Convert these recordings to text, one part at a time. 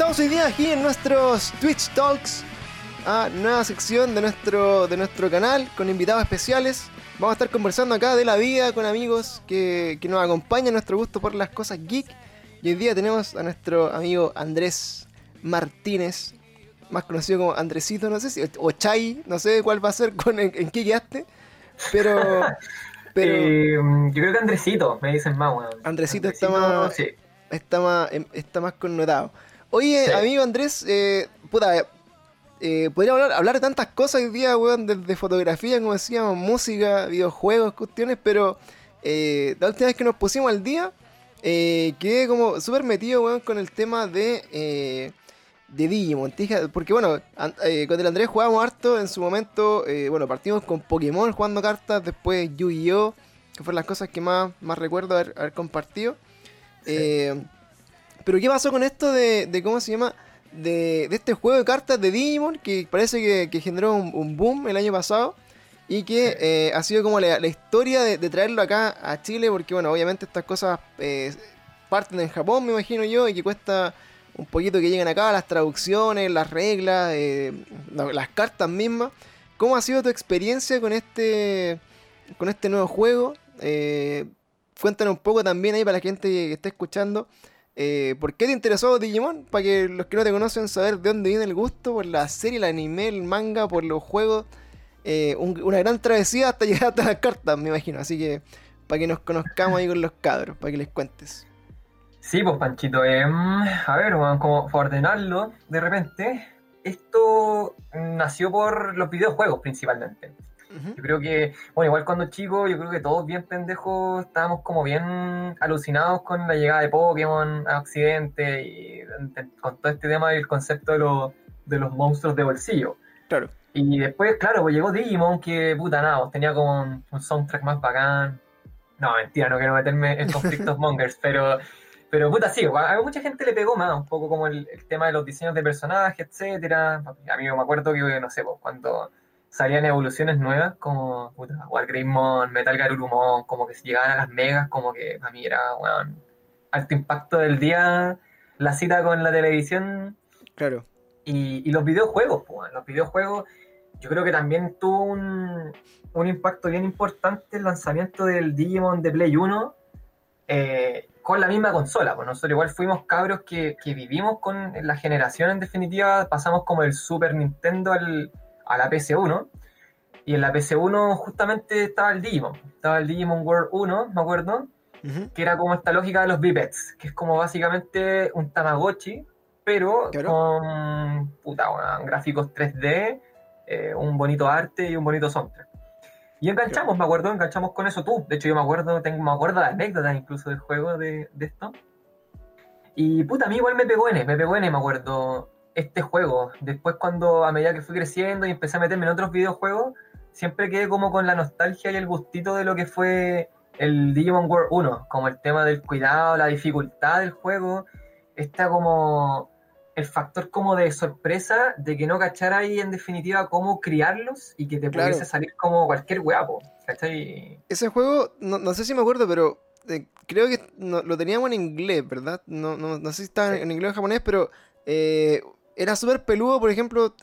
estamos hoy día aquí en nuestros Twitch Talks, a nueva sección de nuestro, de nuestro canal con invitados especiales. Vamos a estar conversando acá de la vida con amigos que, que nos acompañan nuestro gusto por las cosas geek. Y hoy día tenemos a nuestro amigo Andrés Martínez, más conocido como Andresito, no sé si, o Chai, no sé cuál va a ser, con, en, qué quedaste, pero... pero eh, yo creo que Andresito, me dicen más, bueno. Andresito, está más... Está más, em, está más connotado. Oye, amigo Andrés, eh, puta, eh, podríamos hablar, de tantas cosas hoy día, weón, desde fotografía, como decíamos, música, videojuegos, cuestiones, pero eh, la última vez que nos pusimos al día, eh, quedé como súper metido, weón, con el tema de, eh, de Digimon. Porque, bueno, eh, con el Andrés jugábamos harto en su momento, bueno, partimos con Pokémon jugando cartas, después Yu-Gi-Oh! que fueron las cosas que más, más recuerdo haber, compartido. Pero, ¿qué pasó con esto de, de cómo se llama? De, de, este juego de cartas de Digimon que parece que, generó un, boom el año pasado y que eh, ha sido como la, historia de, traerlo acá a Chile, porque bueno, obviamente estas cosas eh, parten en Japón, me imagino yo, y que cuesta un poquito que lleguen acá, las traducciones, las reglas, eh, las cartas mismas. ¿Cómo ha sido tu experiencia con este, con este nuevo juego? cuéntanos un poco también ahí para la gente que está escuchando. ¿Por qué te interesó Digimon? Para que los que no te conocen saber de dónde viene el gusto por la serie, el anime, el manga, por los juegos eh, una gran travesía hasta llegar hasta las cartas, me imagino. Así que para que nos conozcamos ahí con los cabros, para que les cuentes. Sí, pues Panchito, em, a ver, como ordenarlo de repente, esto nació por los videojuegos principalmente. Yo creo que, bueno, igual cuando chico, yo creo que todos bien pendejos estábamos como bien alucinados con la llegada de Pokémon a Occidente y con todo este tema del concepto de, de los monstruos de bolsillo. Claro. Y después, claro, pues llegó Digimon, que puta nada, pues tenía como un, soundtrack más bacán. No, mentira, no quiero meterme en conflictos mongers, pero, pero puta, sí, a mucha gente le pegó más, un poco como el, tema de los diseños de personajes, etcétera. A mí me acuerdo que, no sé, pues cuando salían evoluciones nuevas, como puta, Wargreymon, Metal Garurumon, como que si llegaban a las megas, como que a mí era, bueno, alto impacto del día, la cita con la televisión. Claro. Y, y los videojuegos, pues, los videojuegos yo creo que también tuvo un, impacto bien importante el lanzamiento del Digimon de Play 1 eh, con la misma consola. Pues nosotros igual fuimos cabros que, vivimos con la generación en definitiva, pasamos como el Super Nintendo al, a la PC1. Y en la PC1 justamente estaba el Digimon. Estaba el Digimon World 1, me acuerdo. Que era como esta lógica de los bipeds, que es como básicamente un Tamagotchi, pero con puta, gráficos 3D eh, un bonito arte y un bonito soundtrack. Y enganchamos, me acuerdo, enganchamos con eso tú. De hecho, yo me acuerdo, tengo, me acuerdo de anécdotas incluso del juego de, esto. Y puta, a mí igual me pegó N, me pegó N, me acuerdo, este juego. Después cuando, a medida que fui creciendo y empecé a meterme en otros videojuegos, siempre quedé como con la nostalgia y el gustito de lo que fue el Digimon World 1, como el tema del cuidado, la dificultad del juego, está como el factor como de sorpresa de que no cachara ahí en definitiva cómo criarlos y que te pudiese salir como cualquier ¿cachai? Ese juego, no, sé si me acuerdo, pero eh, creo que lo teníamos en inglés, ¿verdad? No, no, no sé si estaba en inglés o en japonés, pero eh, era súper peludo, por ejemplo,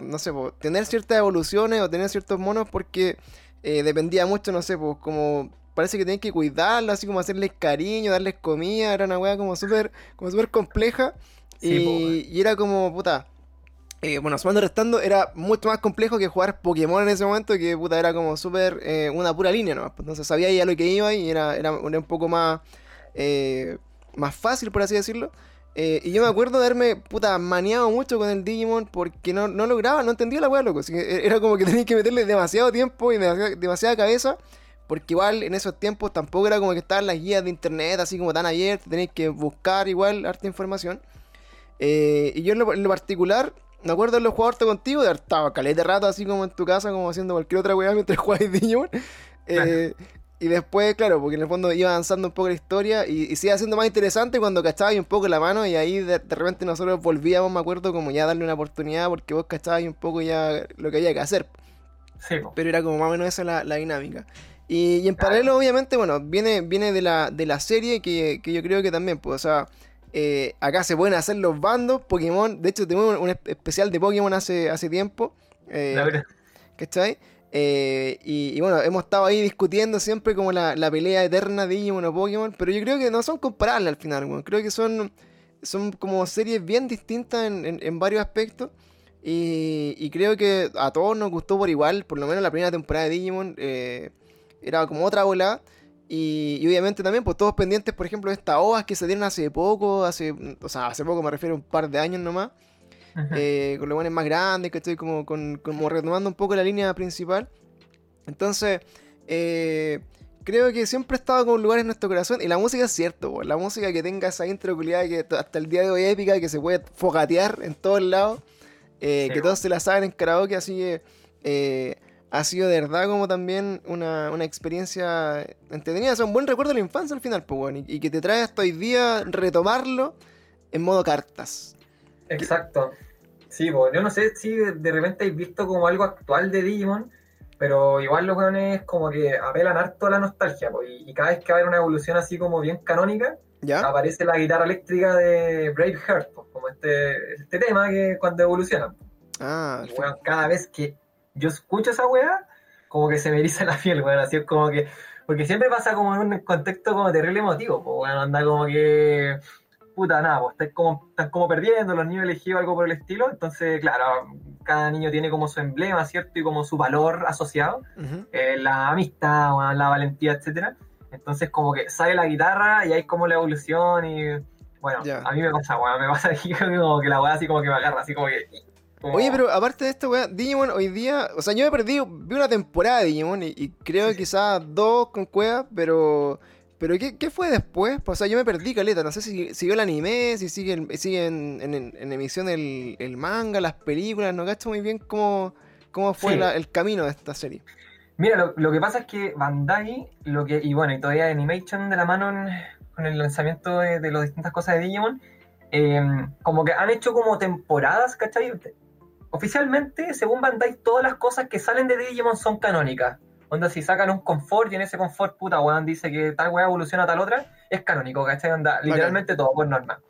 no sé, tener ciertas evoluciones o tener ciertos monos porque eh, dependía mucho, no sé, pues como parece que tenías que cuidarlos, así como hacerles cariño, darles comida, era una weá como súper como súper compleja y, era como, puta. Eh, bueno, sumando restando, era mucho más complejo que jugar Pokémon en ese momento, que puta, era como súper eh, una pura línea, ¿no? Pues, entonces sabía ya lo que iba y era, era, un poco más, eh, más fácil, por así decirlo. Y yo me acuerdo de haberme, puta, maniado mucho con el Digimon porque no, no lograba, no entendía la weá, loco. Así que era como que tenía que meterle demasiado tiempo y demasiada, cabeza. Porque igual en esos tiempos tampoco era como que estaban las guías de internet así como tan abiertas, tenéis que buscar igual harta información. Eh, y yo en lo, particular, me acuerdo de los jugadores contigo, de estaba calete de rato así como en tu casa, como haciendo cualquier otra weá mientras jugabas Digimon. Eh, y después, claro, porque en el fondo iba avanzando un poco la historia y, y se iba haciendo más interesante cuando cachabas un poco la mano y ahí de, repente nosotros volvíamos, me acuerdo, como ya darle una oportunidad porque vos cachabas un poco ya lo que había que hacer. Pero era como más o menos esa la, la dinámica. Y, en paralelo, obviamente, bueno, viene, viene de, la, de la serie que, que yo creo que también, pues, o sea, eh, acá se pueden hacer los bandos, Pokémon, de hecho tenemos un especial de Pokémon hace, hace tiempo. Eh, ¿Cachai? Eh, y, bueno, hemos estado ahí discutiendo siempre como la, pelea eterna de Digimon o Pokémon, pero yo creo que no son comparables al final, creo que son, son como series bien distintas en, varios aspectos. Y, creo que a todos nos gustó por igual, por lo menos la primera temporada de Digimon eh, era como otra ola. Y, obviamente también, pues todos pendientes, por ejemplo, de estas ovas que se dieron hace poco, hace, o sea, hace poco me refiero a un par de años nomás. Eh, con los buenos más grandes, que estoy como, como retomando un poco la línea principal. Entonces, eh, creo que siempre he estado con un lugar en nuestro corazón. Y la música es cierto, la música que tenga esa intro que hasta el día de hoy es épica, que se puede fogatear en todos lados, eh, que todos se la saben en karaoke, así que ha sido de verdad como también una, experiencia entretenida, es un buen recuerdo de la infancia al final, pues, y, y, que te trae hasta hoy día retomarlo en modo cartas. Exacto. Sí, pues, yo no sé si de repente habéis visto como algo actual de Digimon, pero igual los weones como que apelan harto a la nostalgia, pues, y, cada vez que va a haber una evolución así como bien canónica, aparece la guitarra eléctrica de Braveheart, pues, como este, este tema que cuando evoluciona. Ah, y, cada vez que yo escucho esa weá, como que se me eriza la piel, weón, así es como que, porque siempre pasa como en un contexto como terrible emotivo, pues, weón, anda como que puta, nada, pues están como, están como perdiendo, los niños elegidos algo por el estilo, entonces, claro, cada niño tiene como su emblema, ¿cierto? Y como su valor asociado, eh, la amistad, la valentía, etcétera. Entonces, como que sale la guitarra y hay como la evolución y, bueno, a mí me pasa, weón, me pasa como que la weá así como que me agarra, así como que... Oye, pero aparte de esto, weón, Digimon hoy día, o sea, yo me perdí, vi una temporada de Digimon y, creo que quizás dos con cueva, pero pero ¿qué, fue después? O sea, yo me perdí, Caleta. No sé si siguió el anime, si sigue, sigue en, emisión el, manga, las películas. No gasto muy bien cómo, cómo fue el camino de esta serie. Mira, lo, que pasa es que Bandai, lo que, y bueno, y todavía Animation de la mano con el lanzamiento de, las distintas cosas de Digimon, eh, como que han hecho como temporadas, ¿cachai? Oficialmente, según Bandai, todas las cosas que salen de Digimon son canónicas. Onda, si sacan un confort y en ese confort, puta, weón, dice que tal weá evoluciona a tal otra, es canónico, ¿cachai? Onda, literalmente todo por norma.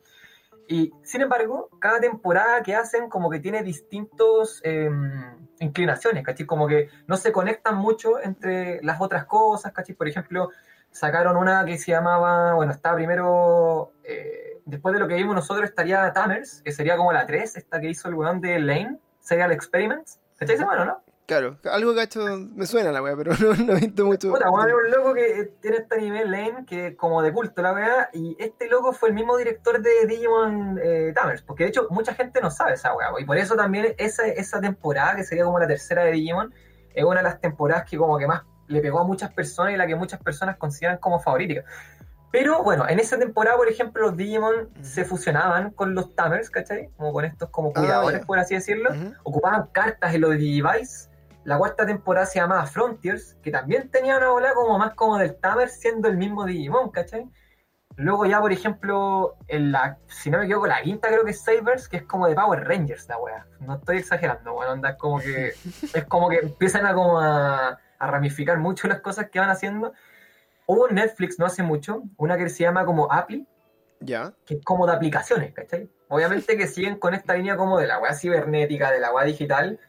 Y sin embargo, cada temporada que hacen como que tiene distintos em, inclinaciones, ¿cachai? Como que no se conectan mucho entre las otras cosas, ¿cachai? Por ejemplo, sacaron una que se llamaba, bueno, estaba primero, eh, después de lo que vimos nosotros estaría Tamers, que sería como la 3, esta que hizo el weón de Lane, Serial Experiments, ¿cachai bueno, no? Claro, algo que ha hecho, me suena la weá, pero no, no, he visto mucho. Puta, bueno, un loco que tiene este nivel Lane, que como de culto la weá, y este loco fue el mismo director de Digimon eh, Tamers, porque de hecho mucha gente no sabe esa weá, y por eso también esa, esa temporada, que sería como la tercera de Digimon, es una de las temporadas que como que más le pegó a muchas personas y la que muchas personas consideran como favorita. Pero bueno, en esa temporada, por ejemplo, los Digimon se fusionaban con los Tamers, ¿cachai? Como con estos como ah, cuidadores, por así decirlo. Ocupaban cartas en los Digivice la cuarta temporada se llamaba Frontiers, que también tenía una bola como más como del Tamer, siendo el mismo Digimon, ¿cachai? Luego ya, por ejemplo, en la, si no me equivoco, la quinta creo que es Sabers, que es como de Power Rangers, la wea. No estoy exagerando, bueno, anda como que, es como que empiezan a como a, ramificar mucho las cosas que van haciendo. Hubo en Netflix no hace mucho, una que se llama como Appli, ya. que es como de aplicaciones, ¿cachai? Obviamente que siguen con esta línea como de la wea cibernética, de la wea digital,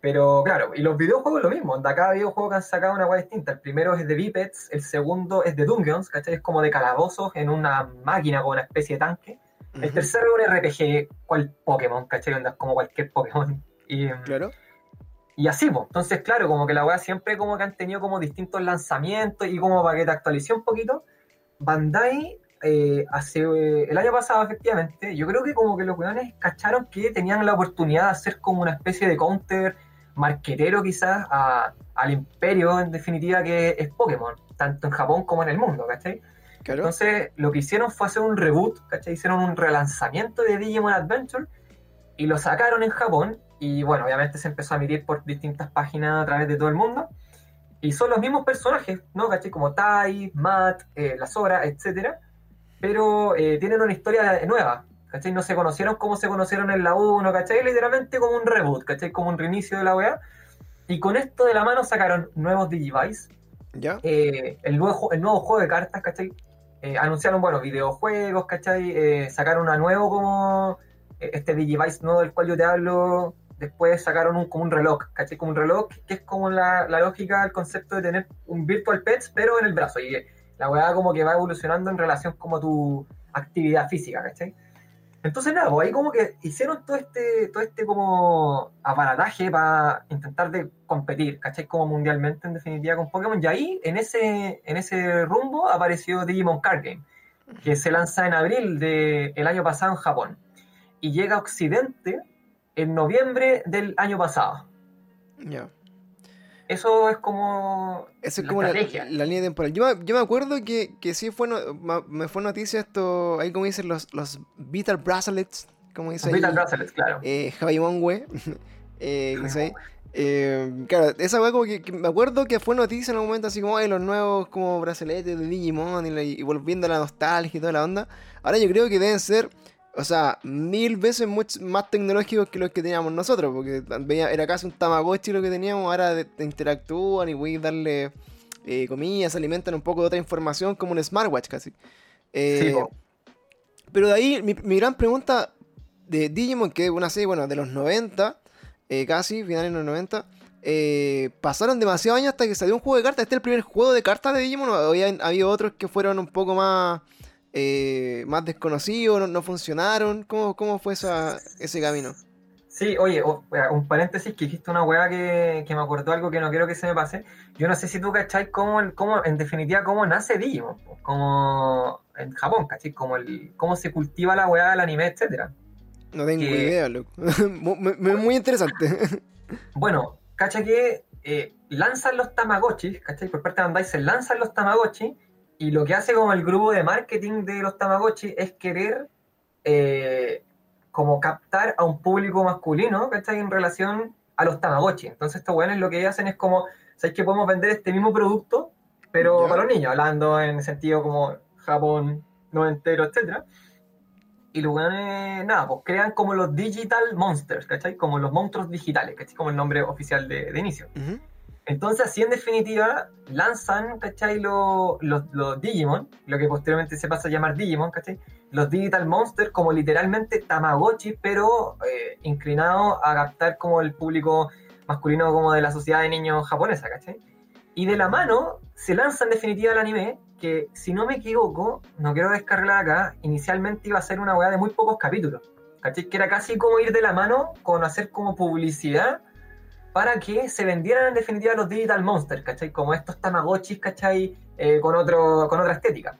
pero claro, y los videojuegos lo mismo, de cada videojuego que han sacado una guay distinta. El primero es de Bipeds, el segundo es de Dungeons, ¿cachai? Es como de calabozos en una máquina con una especie de tanque. El tercero es un RPG, cual Pokémon, ¿cachai? Onda, como cualquier Pokémon. Y, claro. Y así, pues. Entonces, claro, como que la weá siempre como que han tenido como distintos lanzamientos y como para que te actualice un poquito. Bandai, eh, hace eh, el año pasado, efectivamente, yo creo que como que los weones cacharon que tenían la oportunidad de hacer como una especie de counter marquetero quizás al imperio en definitiva que es Pokémon, tanto en Japón como en el mundo, ¿cachai? Entonces lo que hicieron fue hacer un reboot, ¿cachai? Hicieron un relanzamiento de Digimon Adventure y lo sacaron en Japón y bueno, obviamente se empezó a emitir por distintas páginas a través de todo el mundo y son los mismos personajes, ¿no? ¿cachai? Como Tai, Matt, eh, la Sora, etcétera, pero eh, tienen una historia nueva, ¿cachai? No se conocieron como se conocieron en la 1, ¿cachai? Literalmente como un reboot, ¿cachai? Como un reinicio de la weá. Y con esto de la mano sacaron nuevos Digivice. ¿Ya? Eh, el, nuevo, el nuevo juego de cartas, ¿cachai? eh, anunciaron, bueno, videojuegos, ¿cachai? Eh, sacaron una nuevo como eh, este Digivice nuevo del cual yo te hablo. Después sacaron un, como un reloj, ¿cachai? Como un reloj que es como la, la lógica, el concepto de tener un Virtual Pets, pero en el brazo. Y la weá como que va evolucionando en relación como a tu actividad física, ¿cachai? Entonces nada, pues ahí como que hicieron todo este, todo este como aparataje para intentar de competir, ¿cachai? Como mundialmente en definitiva con Pokémon. Y ahí en ese, en ese rumbo apareció Digimon Card Game, que se lanza en abril del año pasado en Japón. Y llega a Occidente en noviembre del año pasado. Ya. Eso es como. Eso es como la, la, línea temporal. Yo, yo me acuerdo que, que sí fue no, me fue noticia esto, ahí como dicen los, los Vital Bracelets, como dice Vital Bracelets, claro. Eh, eh, eh, claro, esa weá como que, me acuerdo que fue noticia en un momento así como Ay, los nuevos como brazaletes de Digimon y, y volviendo a la nostalgia y toda la onda. Ahora yo creo que deben ser o sea, mil veces más tecnológicos que los que teníamos nosotros, porque era casi un Tamagotchi lo que teníamos, ahora te interactúan y voy a darle eh, comida, se alimentan un poco de otra información como un smartwatch casi. Eh, pero de ahí, mi, gran pregunta de Digimon, que es una serie, bueno, de los 90, eh, casi, finales de los 90, pasaron demasiados años hasta que salió un juego de cartas. ¿Este es el primer juego de cartas de Digimon? ¿O había, había otros que fueron un poco más eh, más desconocidos, no, funcionaron? ¿Cómo, cómo fue esa, ese camino? Sí, oye, un paréntesis que dijiste una weá que, me acordó algo que no quiero que se me pase. Yo no sé si tú cacháis cómo, cómo en definitiva, cómo nace Digimon, como en Japón, ¿cachai? Como el, cómo se cultiva la weá del anime, etcétera. No tengo idea, loco. muy, interesante. bueno, cacha que eh, lanzan los Tamagotchi, ¿cachai? Por parte de Bandai se lanzan los Tamagotchi y lo que hace como el grupo de marketing de los Tamagotchi es querer eh, como captar a un público masculino, ¿cachai? En relación a los Tamagotchi. Entonces estos weones lo que hacen es como, ¿sabes que podemos vender este mismo producto, pero para los niños? Hablando en sentido como Japón, no entero, etcétera. Y los weones, nada, pues crean como los Digital Monsters, ¿cachai? Como los monstruos digitales, ¿cachai? Como el nombre oficial de, inicio. Entonces, así en definitiva, lanzan, ¿cachai? Los, los, Digimon, lo que posteriormente se pasa a llamar Digimon, ¿cachai? Los Digital Monsters como literalmente Tamagotchi, pero eh, inclinados a captar como el público masculino como de la sociedad de niños japonesa, ¿cachai? Y de la mano se lanza en definitiva el anime, que si no me equivoco, no quiero descargar acá, inicialmente iba a ser una weá de muy pocos capítulos, ¿cachai? Que era casi como ir de la mano con hacer como publicidad para que se vendieran en definitiva los Digital Monsters, ¿cachai? Como estos Tamagotchis, ¿cachai? Eh, con, otro, con otra estética.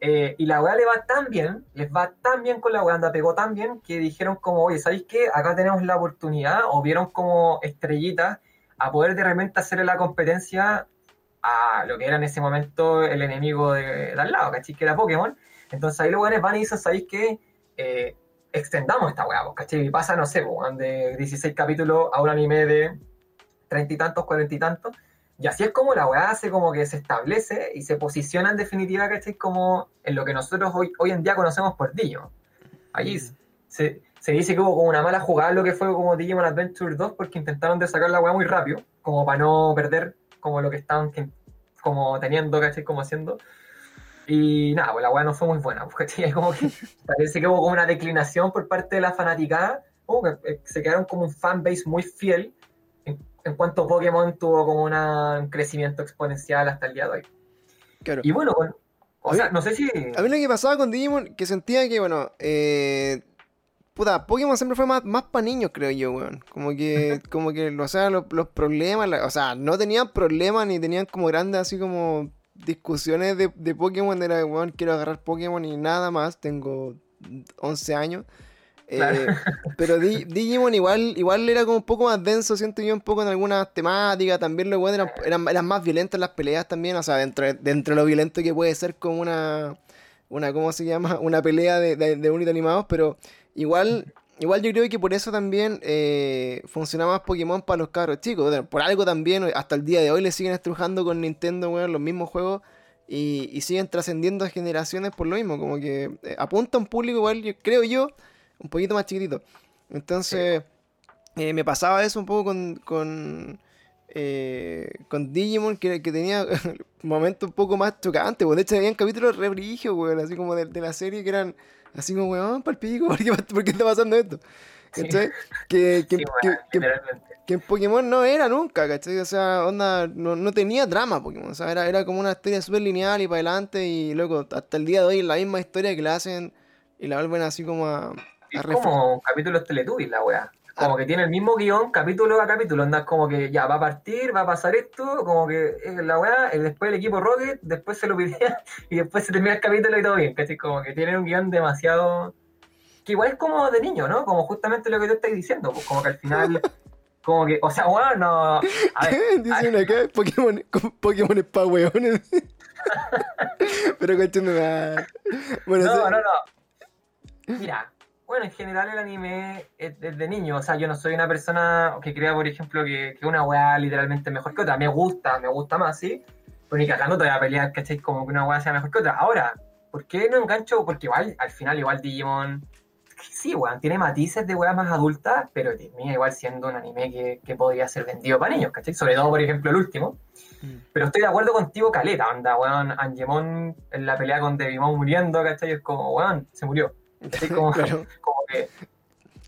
Eh, y la weá le va tan bien, les va tan bien con la weá, anda pegó tan bien, que dijeron como, oye, ¿sabéis qué? Acá tenemos la oportunidad, o vieron como estrellitas, a poder de repente hacerle la competencia a lo que era en ese momento el enemigo de, al lado, ¿cachai? Que era Pokémon. Entonces ahí los weones van y dicen, ¿sabéis qué? Eh, extendamos esta weá, ¿cachai? Y pasa, no sé, de 16 capítulos a un anime de 30 y tantos, 40 y tantos. Y así es como la weá hace como que se establece y se posiciona en definitiva, ¿cachai? Como en lo que nosotros hoy, hoy en día conocemos por Digimon. Allí mm. se, se, dice que hubo como una mala jugada lo que fue como Digimon Adventure 2 porque intentaron de sacar la weá muy rápido, como para no perder como lo que estaban como teniendo, ¿cachai? Como haciendo. Y nada, pues la weá no fue muy buena, porque como que parece que hubo como una declinación por parte de la fanaticada, como que eh, se quedaron como un fanbase muy fiel, en, cuanto Pokémon tuvo como un crecimiento exponencial hasta el día de hoy. Claro. Y bueno, o sea, no sé si... A mí lo que pasaba con Digimon, que sentía que, bueno, eh... Puta, Pokémon siempre fue más, más para niños, creo yo, weón. Como que, como que, o sea, los, los problemas, o sea, no tenían problemas ni tenían como grandes así como discusiones de, de Pokémon era, bueno, quiero agarrar Pokémon y nada más, tengo 11 años. Eh, pero Digimon igual, igual era como un poco más denso, siento yo un poco en algunas temáticas, también lo bueno eran, eran, más violentos las peleas también, o sea, dentro, dentro de lo violento que puede ser como una, una ¿cómo se llama? Una pelea de, de, de animados, pero igual Igual yo creo que por eso también eh, funciona más Pokémon para los cabros chicos. por algo también, hasta el día de hoy le siguen estrujando con Nintendo, bueno, los mismos juegos y, siguen trascendiendo a generaciones por lo mismo. Como que eh, apunta a un público igual, yo, creo yo, un poquito más chiquitito. Entonces, eh, me pasaba eso un poco con, con, eh, con Digimon que, que tenía momentos un poco más chocantes, pues. De hecho, habían capítulos re weón, así como de, de la serie que eran así como, weón, palpico, ¿por qué, ¿por qué está pasando esto? ¿Cachai? Que, que, Sí, que- en Pokémon no era nunca, ¿cachai? O sea, onda, no, no tenía drama Pokémon, o sea, era, era como una historia súper lineal y para adelante y loco, hasta el día de hoy la misma historia que la hacen y la vuelven así como a, a Es como capítulos Teletubbies la weá. Como que tiene el mismo guion, capítulo a capítulo. Andas como que ya va a partir, va a pasar esto, como que la weá, eh, después el equipo Rocket, después se lo pidea y después se termina el capítulo y todo bien. ¿cachai? Como que tiene un guion demasiado. Que igual es como de niño, ¿no? Como justamente lo que tú estás diciendo. Pues como que al final. Como que, o sea, weón, no. A ver, Dicen acá, Pokémon, Pokémon es pa' weones. Pero nada. Bueno, No, no, no. Mira, bueno, en general el anime es desde niño. O sea, yo no soy una persona que crea, por ejemplo, que, que una weá literalmente mejor que otra. Me gusta, me gusta más, sí. Pero ni cagando te voy a pelear, ¿cachai? Como que una weá sea mejor que otra. Ahora, ¿por qué no engancho? Porque igual, al final, igual Digimon. Sí, weón, tiene matices de weas más adultas, pero termina igual siendo un anime que, que podría ser vendido para niños, ¿cachai? Sobre todo, por ejemplo, el último. Mm. Pero estoy de acuerdo contigo, Caleta, onda, weón, Angemon en la pelea con Devimon muriendo, ¿cachai? Es como, weón, se murió. Claro. como que,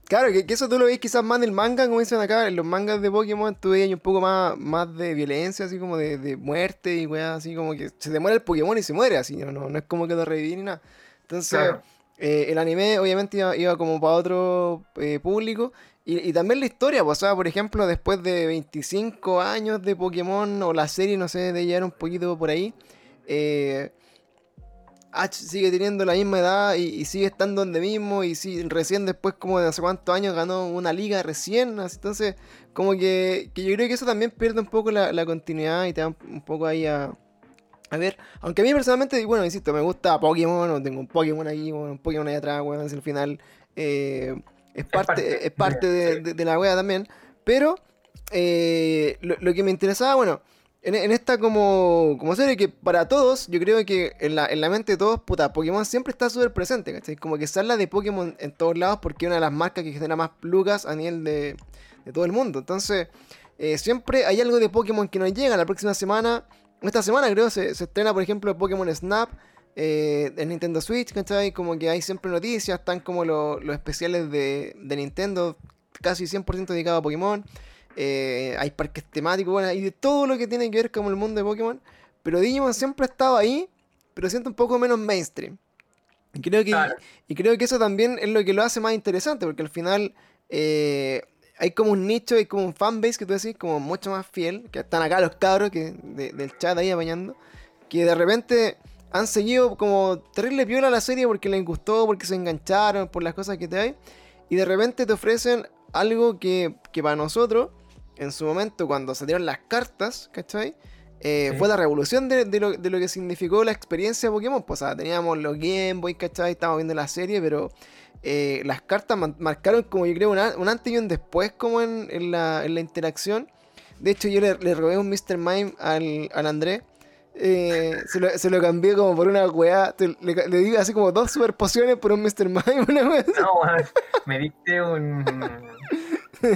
Claro, que, que eso tú lo ves quizás más en el manga, como dicen acá, en los mangas de Pokémon tú veías un poco más, más de violencia, así como de, de muerte y weá, así como que se te muere el Pokémon y se muere, así, no, no, no es como que lo reviví ni nada. Entonces, Claro. eh, el anime obviamente iba, iba como para otro eh, público. Y, y también la historia, pues, o sea, por ejemplo, después de 25 años de Pokémon, o la serie, no sé, de llegar un poquito por ahí, eh, Ash sigue teniendo la misma edad y, y sigue estando donde mismo y sí, recién después como de sé cuántos años ganó una liga recién, así, entonces como que, que yo creo que eso también pierde un poco la, la continuidad y te da un, un poco ahí a, a ver, aunque a mí personalmente, bueno, insisto, me gusta Pokémon, o tengo un Pokémon aquí, bueno, un Pokémon ahí atrás, bueno, al final eh, es parte, es parte de, sí. de- de la wea también, pero eh, lo, lo que me interesaba, bueno, en, esta como, como serie que para todos, yo creo que en la, en la mente de todos, puta, Pokémon siempre está súper presente, ¿cachai? Como que se habla de Pokémon en todos lados porque es una de las marcas que genera más lucas a nivel de, de todo el mundo. Entonces, eh, siempre hay algo de Pokémon que nos llega. La próxima semana, esta semana creo, se, se estrena, por ejemplo, Pokémon Snap eh, en Nintendo Switch, ¿cachai? Como que hay siempre noticias, están como lo- los especiales de, de Nintendo, casi 100% dedicado a Pokémon. Eh, hay parques temáticos, bueno, hay de todo lo que tiene que ver con el mundo de Pokémon. Pero Digimon siempre ha estado ahí, pero siento un poco menos mainstream. Y creo que, Claro. y creo que eso también es lo que lo hace más interesante, porque al final eh, hay como un nicho, hay como un fanbase que tú decís, como mucho más fiel, que están acá los cabros que, de- del chat ahí apañando, que de repente han seguido como terrible piola la serie porque les gustó, porque se engancharon, por las cosas que te hay, y de repente te ofrecen algo que, que para nosotros, en su momento, cuando salieron las cartas, ¿cachai? Eh, Sí. Fue la revolución de, de lo, de lo que significó la experiencia de Pokémon. Pues, o sea, teníamos los Game Boy, ¿cachai? Estábamos viendo la serie, pero eh, las cartas marcaron como yo creo un, an- un antes y un después como en, en la, en la interacción. De hecho, yo le, le robé un Mr. Mime al, al André. Eh, se, lo, se lo cambié como por una weá. te- Le, le di así como dos super pociones por un Mr. Mime. Una weá así. no, me diste un,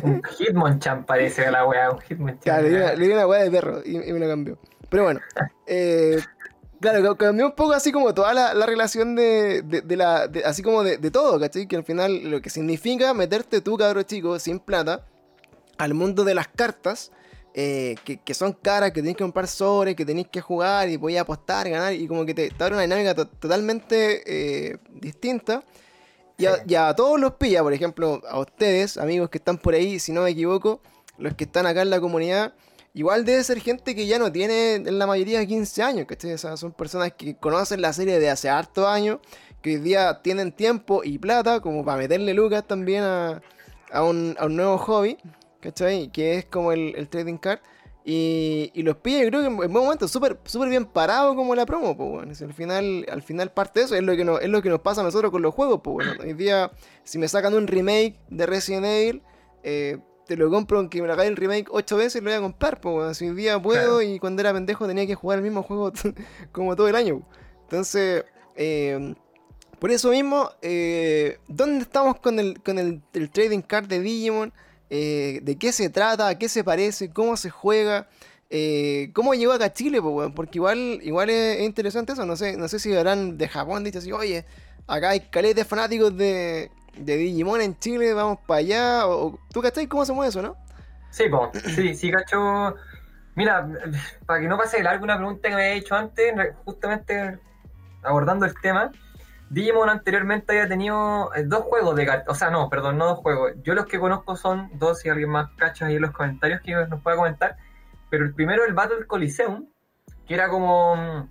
un Hitmonchan, parece la weá, un Hitmonchan. Claro, le di una, le di una weá de perro y, y me lo cambió. Pero bueno, eh, claro, ca- cambió un poco así como toda la, la relación de, de- de la. de- así como de, todo, ¿cachai? Que al final lo que significa meterte tú, cabro chico, sin plata, al mundo de las cartas. eh, que, que son caras, que tenés que comprar sobres, que tenés que jugar y podés apostar, ganar, y como que te, te abre una dinámica to- totalmente eh, distinta. Y a, Sí. y a todos los pilla, por ejemplo, a ustedes, amigos que están por ahí, si no me equivoco, los que están acá en la comunidad, igual debe ser gente que ya no tiene en la mayoría 15 años, ¿cachai? O sea, son personas que conocen la serie de hace hartos años, que hoy día tienen tiempo y plata como para meterle lucas también a, a un, a un nuevo hobby, ¿cachai? Que es como el, el trading card. Y, y los pilla, yo creo que en buen momento, súper súper bien parado como la promo, pues bueno. Al final, al final parte de eso, es lo que nos, es lo que nos pasa a nosotros con los juegos, pues bueno. Hoy día, si me sacan un remake de Resident Evil, eh, te lo compro aunque me lo haga el remake 8 veces, lo voy a comprar, pues bueno. Si hoy día puedo Claro. y cuando era pendejo tenía que jugar el mismo juego como todo el año. Entonces, eh, por eso mismo, eh, ¿dónde estamos con el, con el, el trading card de Digimon? Eh, de qué se trata, a qué se parece, cómo se juega, eh, cómo llegó acá a Chile, pues, weón, porque igual, igual es, interesante eso, no sé, no sé si verán de Japón, dice así, oye, acá hay caletes fanáticos de, de Digimon en Chile, vamos para allá, o, ¿tú cachai cómo se mueve eso, no? Sí, po, sí, sí, cacho. Mira, para que no pase de largo una pregunta que me había hecho antes, justamente abordando el tema, Digimon anteriormente había tenido eh, dos juegos de cartas, o sea, no, perdón, no dos juegos. Yo los que conozco son dos, si alguien más cacha ahí en los comentarios que nos pueda comentar. Pero el primero, el Battle Coliseum, que era como.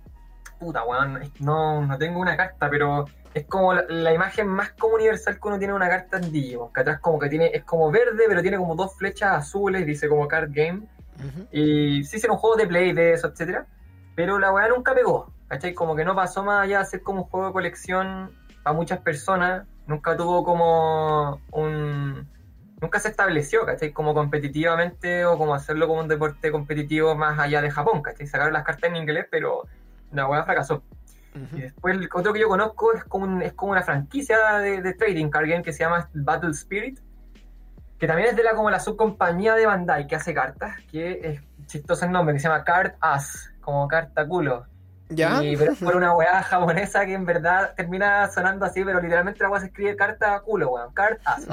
Puta, weón, no, no tengo una carta, pero es como la, imagen más como universal que uno tiene una carta en Digimon. Que atrás como que tiene, es como verde, pero tiene como dos flechas azules, dice como card game. Y sí hicieron juegos de play de eso, etcétera. Pero la weá nunca pegó. ¿Cachai? Como que no pasó más allá de ser como un juego de colección para muchas personas. Nunca tuvo como un. Nunca se estableció, ¿cachai? Como competitivamente o como hacerlo como un deporte competitivo más allá de Japón, ¿cachai? Sacaron las cartas en inglés, pero la weá fracasó. Y después el otro que yo conozco es como, es como una franquicia de, trading card game que se llama Battle Spirit, que también es de la como la subcompañía de Bandai que hace cartas, que es chistoso el nombre, que se llama Card As, como carta culo. ¿Ya? Y pero por una weá japonesa que en verdad termina sonando así, pero literalmente la weá se escribe carta culo, weón. Card As.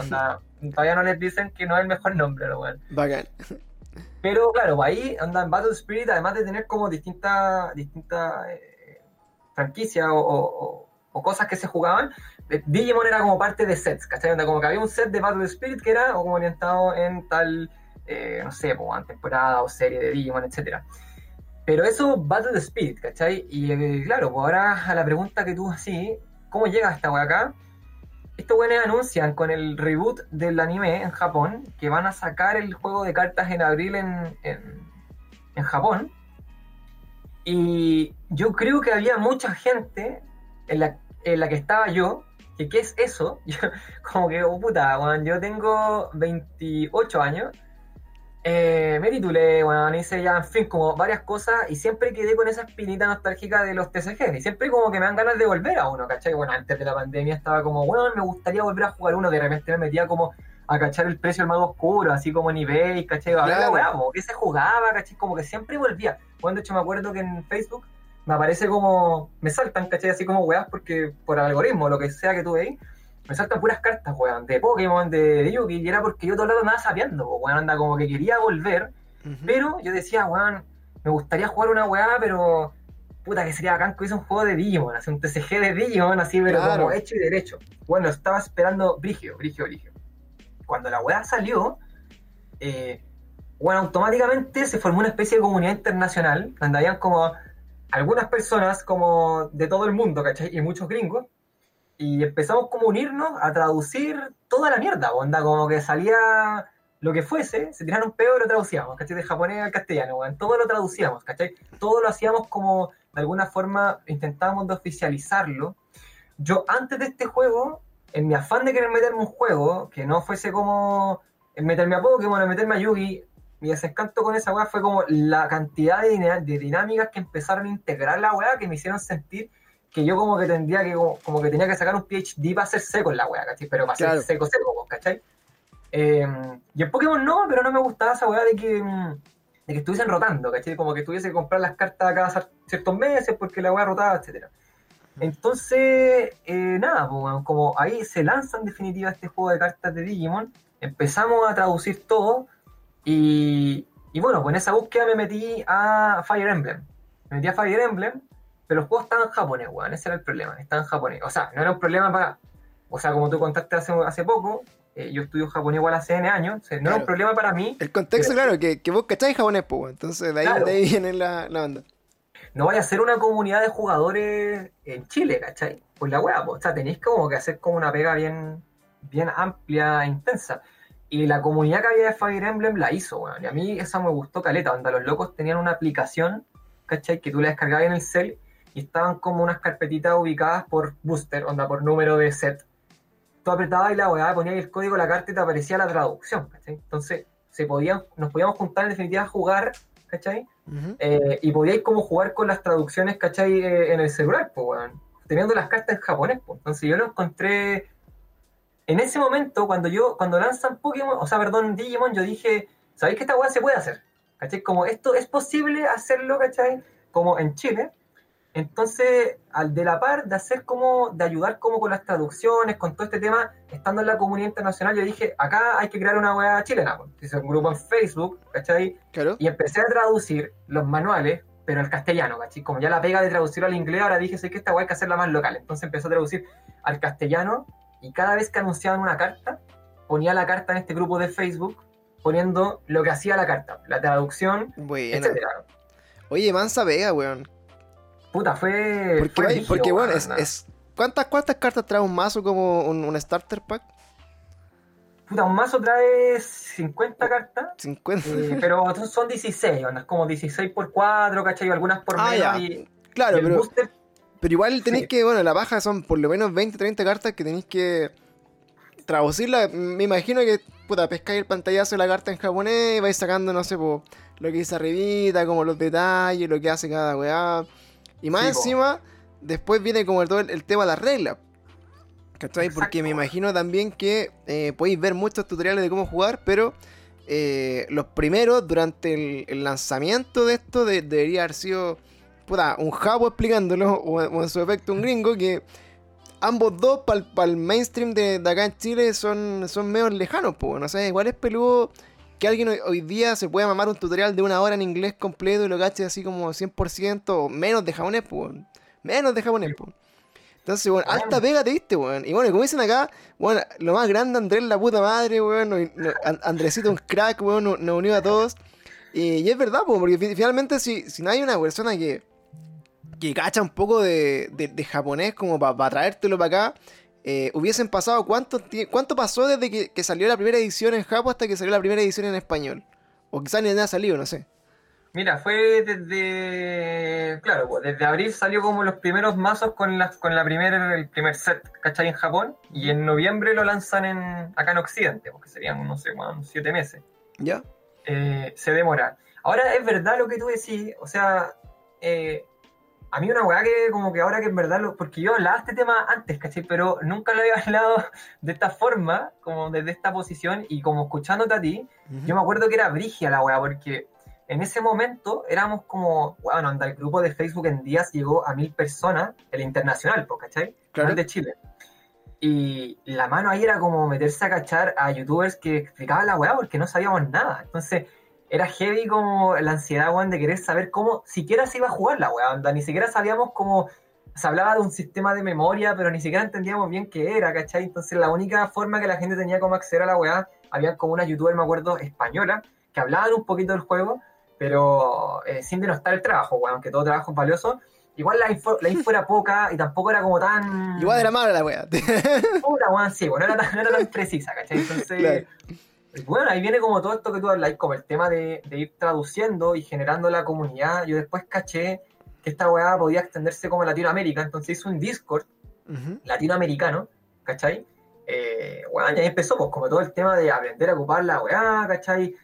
todavía no les dicen que no es el mejor nombre, weón. Bacán. Pero claro, ahí andan Battle Spirit, además de tener como distintas distintas eh, franquicia o, cosas que se jugaban, eh, Digimon era como parte de sets, ¿cachai? Como que había un set de Battle Spirit que era como orientado en tal, eh, no sé, como temporada o serie de Digimon, etcétera. Pero eso, Battle Spirit, ¿cachai? Y eh, claro, pues ahora a la pregunta que tú así, ¿cómo llega esta wea acá? Estos weones anuncian con el reboot del anime en Japón que van a sacar el juego de cartas en abril en, en Japón. Y yo creo que había mucha gente en la, en la que estaba yo, que qué es eso, como que, oh, puta, yo tengo 28 años, eh, me titulé, bueno, hice ya, en fin, como varias cosas y siempre quedé con esa espinita nostálgica de los TCG y siempre como que me dan ganas de volver a uno, ¿cachai? Bueno, antes de la pandemia estaba como, bueno, me gustaría volver a jugar uno, de repente me metía como a cachar el precio del mago oscuro, así como en eBay, ¿cachai? A ver la weá, que se jugaba, ¿cachai? Como que siempre volvía. Bueno, de hecho me acuerdo que en Facebook me aparece como, me saltan, ¿cachai? Así como weas, porque por algoritmo, lo que sea que tú veis, me saltan puras cartas, weón, de Pokémon, de Yugi, y era porque yo todo el lado andaba sabiendo, weón, anda como que quería volver, pero yo decía, weón, me gustaría jugar una weá, pero puta que sería bacán que hubiese un juego de Digimon, así un TCG de Digimon, así, pero como hecho y derecho. Bueno, estaba esperando Brigio, Brigio, Brigio cuando la weá salió, eh, bueno, automáticamente se formó una especie de comunidad internacional, donde habían como algunas personas como de todo el mundo, ¿cachai? Y muchos gringos. Y empezamos como a unirnos a traducir toda la mierda, onda, como que salía lo que fuese, se tiraron un pedo y lo traducíamos, ¿cachai? De japonés al castellano, weón. Todo lo traducíamos, ¿cachai? Todo lo hacíamos como, de alguna forma, intentábamos de oficializarlo. Yo antes de este juego en mi afán de querer meterme un juego que no fuese como meterme a Pokémon, meterme a Yugi, mi desencanto con esa weá fue como la cantidad de, dinámicas que empezaron a integrar la weá que me hicieron sentir que yo como que tendría que como, que tenía que sacar un PhD para ser seco en la weá, ¿cachai? Pero para ser seco, seco, ¿cachai? Em, y en Pokémon no, pero no me gustaba esa weá de que, de que estuviesen rotando, ¿cachai? Como que tuviese que comprar las cartas cada ciertos meses porque la weá rotaba, etcétera. Entonces, eh, nada, pues, como ahí se lanza en definitiva este juego de cartas de Digimon, empezamos a traducir todo y, bueno, pues en esa búsqueda me metí a Fire Emblem. Me metí a Fire Emblem, pero los juegos estaban en japonés, weón, ese era el problema, estaban en japonés. O sea, no era un problema para, o sea, como tú contaste hace, hace poco, eh, yo estudio japonés igual hace N años, no era un problema para mí. El contexto, claro, que, que vos cacháis japonés, pues, entonces de ahí, viene la, la banda no vaya a ser una comunidad de jugadores en Chile, ¿cachai? Pues la weá, o sea, tenéis como que hacer como una pega bien, bien amplia e intensa. Y la comunidad que había de Fire Emblem la hizo, weón. Y a mí esa me gustó caleta, onda, los locos tenían una aplicación, ¿cachai? Que tú la descargabas en el cel y estaban como unas carpetitas ubicadas por booster, onda, por número de set. Tú apretabas y la weá, ponías el código de la carta y te aparecía la traducción, ¿cachai? Entonces, se podían, nos podíamos juntar en definitiva a jugar, ¿cachai? Eh, y podíais como jugar con las traducciones, ¿cachai? Eh, en el celular, pues, weón. Teniendo las cartas en japonés, pues. Entonces yo lo encontré en ese momento, cuando yo, cuando lanzan Pokémon, o sea, perdón, Digimon, yo dije, ¿sabéis que esta weá se puede hacer? ¿Cachai? Como esto es posible hacerlo, ¿cachai? Como en Chile. Entonces, al de la par de hacer como, de ayudar como con las traducciones, con todo este tema, estando en la comunidad internacional, yo dije, acá hay que crear una weá chilena. Pues. Hice un grupo en Facebook, ¿cachai? Claro. Y empecé a traducir los manuales, pero al castellano, ¿cachai? Como ya la pega de traducir al inglés, ahora dije, sé que esta weá hay que hacerla más local. Entonces empecé a traducir al castellano y cada vez que anunciaban una carta, ponía la carta en este grupo de Facebook, poniendo lo que hacía la carta, la traducción, Buena. etcétera. Oye, mansa vega, weón. Puta, fue. Porque, fue porque bueno, es, es- ¿cuántas, ¿cuántas cartas trae un mazo como un, un starter pack? Puta, un mazo trae 50 cartas, 50. eh, pero son- son 16, onda, es como 16 por 4, ¿cachai? Algunas por Ah, menos ya. y, claro, y pero, booster, pero igual tenéis sí. que, bueno, la baja son por lo menos 20, 30 cartas que tenéis que traducirla. Me imagino que, puta, pescáis el pantallazo de la carta en japonés y vais sacando, no sé, po, lo que dice arribita, como los detalles, lo que hace cada weá. Y más encima, después viene como todo el, el tema de las reglas. ¿Cachai? Porque Exacto. me imagino también que eh, podéis ver muchos tutoriales de cómo jugar, pero eh, los primeros, durante el, el lanzamiento de esto, de- debería haber sido puta, un jabo explicándolo, o, o en su efecto un gringo, que ambos dos para el mainstream de, de acá en Chile son, son medio lejanos, pues, no sé, igual es peludo que alguien hoy, hoy día se pueda mamar un tutorial de una hora en inglés completo y lo cache así como 100% o menos de japonés, pues, menos de japonés, pues. Entonces, bueno, alta pega te diste, weón. Y bueno, como dicen acá, bueno, lo más grande, Andrés la puta madre, weón. no- no- An- Andresito un crack, weón, nos, nos unió a todos. Y, y es verdad, po, porque fi- finalmente si, si no hay una persona que, que cacha un poco de, de- de japonés como para traértelo para acá, eh, hubiesen pasado, ¿cuánto, ¿cuánto pasó desde que, que salió la primera edición en Japón hasta que salió la primera edición en español? O quizás ni ha salido, no sé. Mira, fue desde. Claro, pues, desde abril salió como los primeros mazos con, la, con la primera, el primer set, ¿cachai? En Japón. Y en noviembre lo lanzan en, acá en Occidente, porque serían, no sé, bueno, siete meses. ¿Ya? Eh, se demora. Ahora es verdad lo que tú decís, o sea, eh, a mí una weá que como que ahora que en verdad, lo, porque yo hablaba este tema antes, ¿cachai? Pero nunca lo había hablado de esta forma, como desde esta posición, y como escuchándote a ti, yo me acuerdo que era brigia la weá, porque en ese momento éramos como, bueno, anda, el grupo de Facebook en días llegó a mil personas, el internacional, ¿cachai? Claro. Canal de Chile. Y la mano ahí era como meterse a cachar a youtubers que explicaban la weá porque no sabíamos nada. Entonces era heavy como la ansiedad, weón, de querer saber cómo siquiera se iba a jugar la weá, onda. Ni siquiera sabíamos cómo se hablaba de un sistema de memoria, pero ni siquiera entendíamos bien qué era, ¿cachai? Entonces la única forma que la gente tenía como acceder a la weá, había como una youtuber, me acuerdo, española, que hablaban un poquito del juego, pero eh, sin denostar el trabajo, weón, aunque todo trabajo es valioso. Igual la info, la info era poca y tampoco era como tan... Igual era mala la wea. Puta, weón, sí, bueno, no era tan, no era tan precisa, ¿cachai? Entonces, Claro. Bueno, ahí viene como todo esto que tú hablas, como el tema de, de ir traduciendo y generando la comunidad. Yo después caché que esta weá podía extenderse como a Latinoamérica, entonces hice un Discord Ujú. latinoamericano, ¿cachai? Eh, weón, y ahí empezó, pues, como todo el tema de aprender a ocupar la weá, ¿cachai?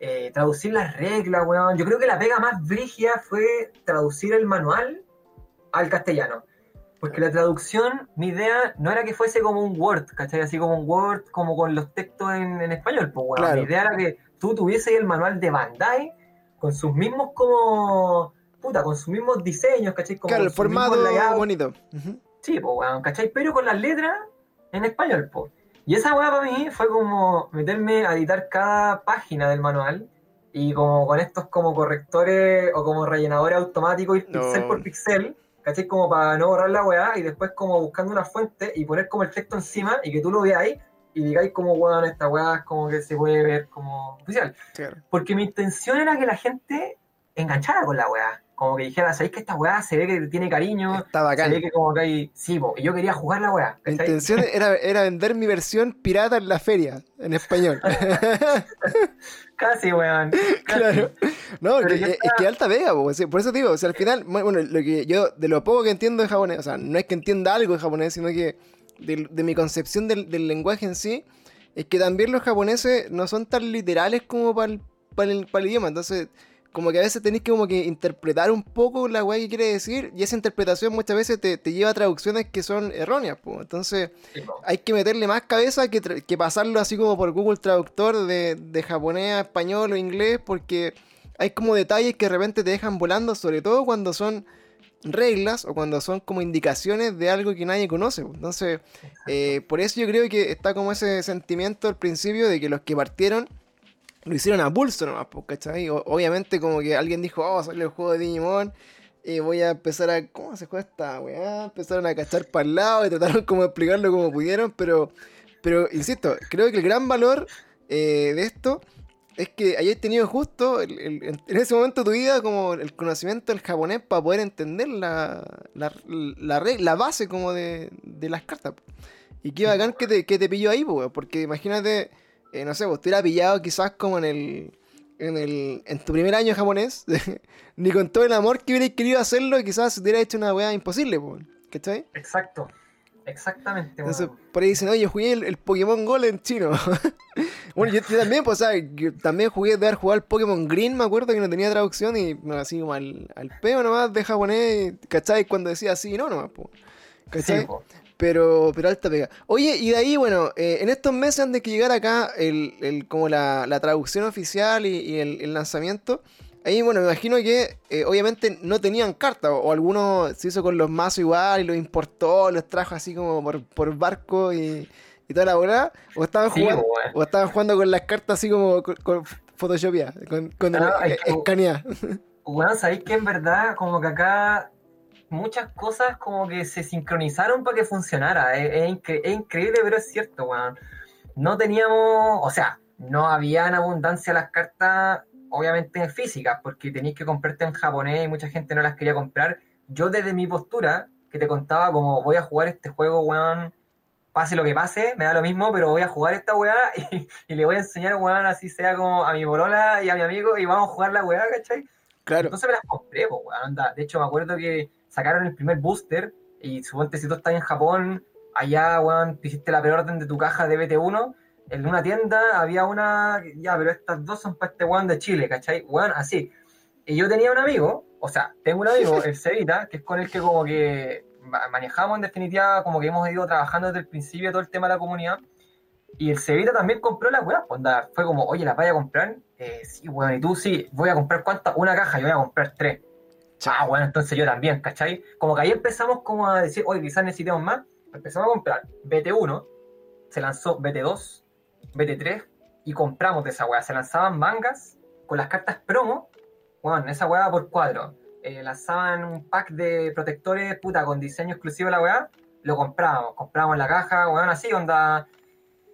Eh, traducir las reglas, weón. Yo creo que la pega más brígida fue traducir el manual al castellano. Porque la traducción, mi idea no era que fuese como un Word, ¿cachai? Así como un Word, como con los textos en, en español, pues, weón. Claro. Mi idea era que tú tuvieses el manual de Bandai con sus mismos como... Puta, con sus mismos diseños, ¿cachai? Como Claro, el formato bonito. Sí, pues, weón, ¿cachai? Pero con las letras en español, pues. Y esa weá para mí fue como meterme a editar cada página del manual y como con estos como correctores o como rellenadores automáticos, ir No. pixel por pixel, ¿cachai? Como para no borrar la weá y después como buscando una fuente y poner como el texto encima y que tú lo veáis y digáis como, weón, esta weá es como que se puede ver como oficial. Claro. Porque mi intención era que la gente enganchara con la weá. Como que dijera, ¿sabéis que esta weá se ve que tiene cariño? Está Se bacán. ve que como que hay... Sí, po, y yo quería jugar la weá. ¿cachai? intención era, era vender mi versión pirata en la feria, en español. Casi, weón. Casi. claro. No, que- ya es, que alta pega, po, por eso te digo, o sea, al final, bueno, lo que yo, de lo poco que entiendo de japonés, o sea, no es que entienda algo de japonés, sino que de, de mi concepción del, del lenguaje en sí, es que también los japoneses no son tan literales como para el, el, para el idioma, entonces, como que a veces tenés que como que interpretar un poco la weá que quiere decir y esa interpretación muchas veces te, lleva a traducciones que son erróneas, pues. Entonces hay que meterle más cabeza que, que, pasarlo así como por Google Traductor de, de japonés a español o inglés porque hay como detalles que de repente te dejan volando, sobre todo cuando son reglas o cuando son como indicaciones de algo que nadie conoce. Entonces, eh, por eso yo creo que está como ese sentimiento al principio de que los que partieron lo hicieron a pulso nomás, ¿cachai? obviamente como que alguien dijo, oh, salió el juego de Digimon y voy a empezar a... ¿Cómo se juega esta weá? Empezaron a cachar para el lado y trataron como explicarlo como pudieron, pero, pero insisto, creo que el gran valor eh, de esto es que hayáis tenido justo en ese momento de tu vida como el conocimiento del japonés para poder entender la, la, la, base como de, de, las cartas. Y qué bacán que te, que te pilló ahí, porque imagínate, eh, no sé, vos te hubiera pillado quizás como en el, en el en tu primer año japonés, ni con todo el amor que hubierais querido hacerlo, quizás te hubiera hecho una weá imposible, ¿cachai? Exacto. Exactamente. Entonces, por ahí dicen, oye, jugué el, Pokémon Gold en chino. bueno, yo, también, pues, ¿sabes? también jugué de haber jugado el Pokémon Green, me acuerdo que no tenía traducción y así como al, al peo nomás de japonés, ¿cachai? Cuando decía así, no, nomás, pues. ¿cachai? Pero, pero alta pega. Oye, y de ahí, bueno, eh, en estos meses antes de que llegara acá el, el como la, la traducción oficial y, y el, el lanzamiento, Ahí, bueno, me imagino que eh, obviamente no tenían carta, o, alguno se hizo con los mazos igual y los importó, los trajo así como por, barco y, toda la bola, o estaban jugando, o estaban jugando con las cartas así como con, con Photoshop con, con ah, Bueno, sabéis que en verdad, como que acá muchas cosas como que se sincronizaron para que funcionara. Es, increíble, pero es cierto, weón. No teníamos, o sea, no había en abundancia las cartas obviamente físicas, porque tenéis que comprarte en japonés y mucha gente no las quería comprar. Yo desde mi postura, que te contaba como voy a jugar este juego, weón, pase lo que pase, me da lo mismo, pero voy a jugar esta weá y, le voy a enseñar, weón, así sea como a mi bolola y a mi amigo y vamos a jugar la weá, ¿cachai? Claro. Entonces me las compré, pues, weón, De hecho, me acuerdo que sacaron el primer booster y suponte si tú estás en Japón, allá, weón, te hiciste la preorden de tu caja de BT1 en una tienda había una, ya, pero estas dos son para este weón de Chile, ¿cachai? Weón, así. Y yo tenía un amigo, o sea, tengo un amigo, el Cevita, que es con el que como que manejamos en definitiva, como que hemos ido trabajando desde el principio todo el tema de la comunidad. Y el Cevita también compró la weá, pues, fue como, oye, ¿la vaya a comprar? Eh, sí, weón, y tú sí, voy a comprar cuántas, una caja, yo voy a comprar tres. Ah, bueno, entonces yo también, ¿cachai? Como que ahí empezamos como a decir, oye, quizás necesitamos más. Empezamos a comprar BT1, se lanzó BT2, BT3 y compramos de esa weá. Se lanzaban mangas con las cartas promo, bueno, esa weá por cuadro. Eh, lanzaban un pack de protectores, puta, con diseño exclusivo de la weá, lo comprábamos, comprábamos la caja, weón, así, onda.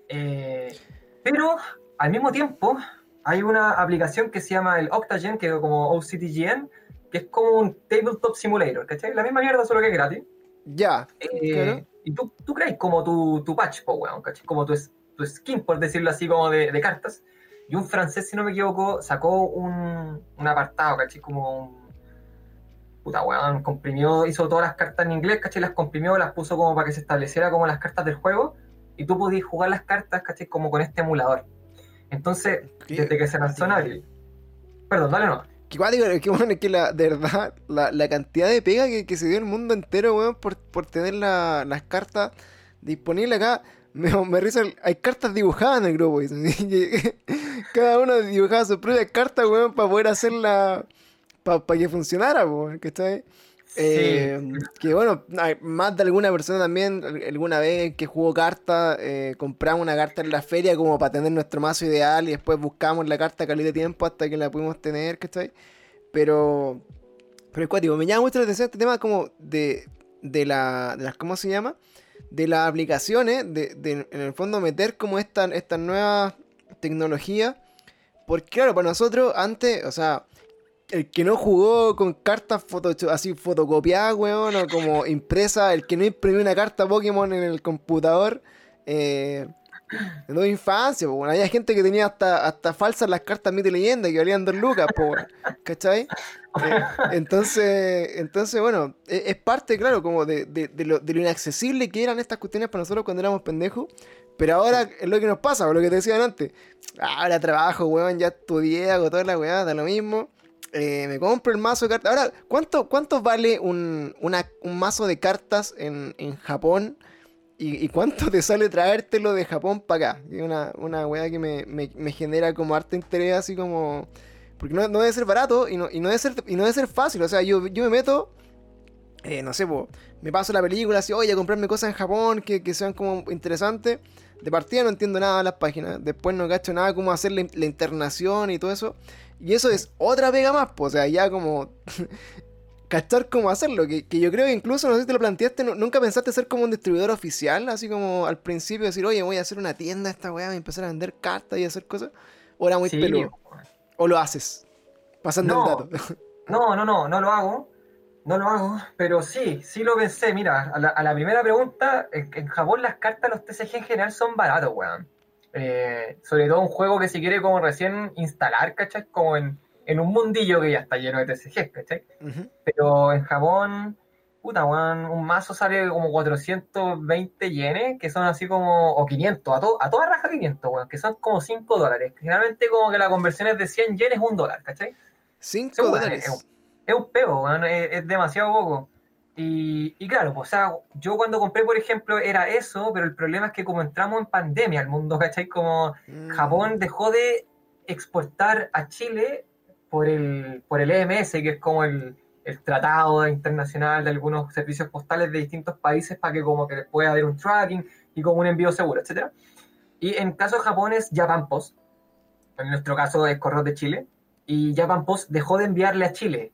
Eh, pero al mismo tiempo hay una aplicación que se llama el Octagen, que es como OCTGN, que es como un tabletop simulator, ¿cachai? La misma mierda, solo que es gratis. Ya. Eh, y tú, tú crees como tu, tu patch, weón, ¿cachai? Como tu, tu skin, por decirlo así, como de, cartas. Y un francés, si no me equivoco, sacó un, un apartado, ¿cachai? Como un. Puta weón, comprimió, hizo todas las cartas en inglés, ¿cachai? Las comprimió, las puso como para que se estableciera como las cartas del juego. Y tú podías jugar las cartas, ¿cachai? Como con este emulador. Entonces, desde que se lanzó en abril. Perdón, dale no. Que que bueno, es que la, de verdad, la, la cantidad de pega que, que, se dio el mundo entero, weón, por, por tener la, las cartas disponibles acá. Me, me risa, hay cartas dibujadas en el grupo. Cada uno dibujaba su propia carta, weón, para poder hacerla. Para que funcionara, weón, ¿cachai? Eh, que bueno, más de alguna persona también, alguna vez que jugó carta, eh, compramos una carta en la feria como para tener nuestro mazo ideal y después buscamos la carta calidad de tiempo hasta que la pudimos tener, ¿cachai? Pero, pero es me llama mucho la atención este tema como de, de, la, de las, ¿cómo se llama? de las aplicaciones, de, de, en el fondo meter como esta, esta nueva tecnología. Porque claro, para nosotros antes, o sea, el que no jugó con cartas foto, así fotocopiadas, weón, o como impresa, el que no imprimió una carta Pokémon en el computador, eh, de infancia, pues, había gente que tenía hasta, hasta falsas las cartas mito y leyenda que valían dos lucas, pues, ¿cachai? Eh, entonces, entonces, bueno, e, es, parte, claro, como de, lo, inaccesible que eran estas cuestiones para nosotros cuando éramos pendejos. Pero ahora es lo que nos pasa, lo que te decían antes. Ahora trabajo, weón, ya estudié, hago toda la weá, da lo mismo. Eh, me compro el mazo de cartas. Ahora, ¿cuánto, cuánto vale un, una- un mazo de cartas en, en Japón? ¿Y, cuánto te sale traértelo de Japón para acá? Es una, una weá que me, me- genera como harto interés, así como. Porque no, no debe ser barato y no, y no debe ser, y no debe ser fácil. O sea, yo, yo me meto. eh, no sé, me paso la película así, oye, a comprarme cosas en Japón que, que sean como interesantes. De partida no entiendo nada de las páginas. Después no cacho nada cómo hacer la internación y todo eso. Y eso es otra pega más, pues, o sea, ya como cachar cómo hacerlo. Que, que yo creo que incluso, no sé si te lo planteaste, nu- nunca pensaste ser como un distribuidor oficial, así como al principio decir, oye, voy a hacer una tienda esta weá, voy a empezar a vender cartas y hacer cosas. O era muy Sí, peludo. O lo haces. Pasando No. el dato. No, no, no, no lo hago. No lo hago, pero sí, sí lo pensé. Mira, a la, a la primera pregunta, en, en Japón las cartas, los TCG en general son baratos, weón. Eh, sobre todo un juego que se quiere como recién instalar, ¿cachai? Como en, en un mundillo que ya está lleno de TCG, ¿cachai? Pero en Japón, puta, weón, un mazo sale como 420 yenes, que son así como, o 500, a, to- a toda raja 500, weón, que son como 5 dólares. Generalmente como que la conversión es de 100 yenes, un dólar, ¿cachai? Cinco Sí, bueno, dólares. es- es un weón, es, es demasiado poco. Y, y claro, pues, o sea, yo cuando compré, por ejemplo, era eso, pero el problema es que como entramos en pandemia al mundo, ¿cachai? Como Mm. Japón dejó de exportar a Chile por el, por el EMS, que es como el, el tratado internacional de algunos servicios postales de distintos países para que como que pueda haber un tracking y como un envío seguro, etcétera. Y en caso de Japón es Japan Post, en nuestro caso es Correo de Chile, y Japan Post dejó de enviarle a Chile,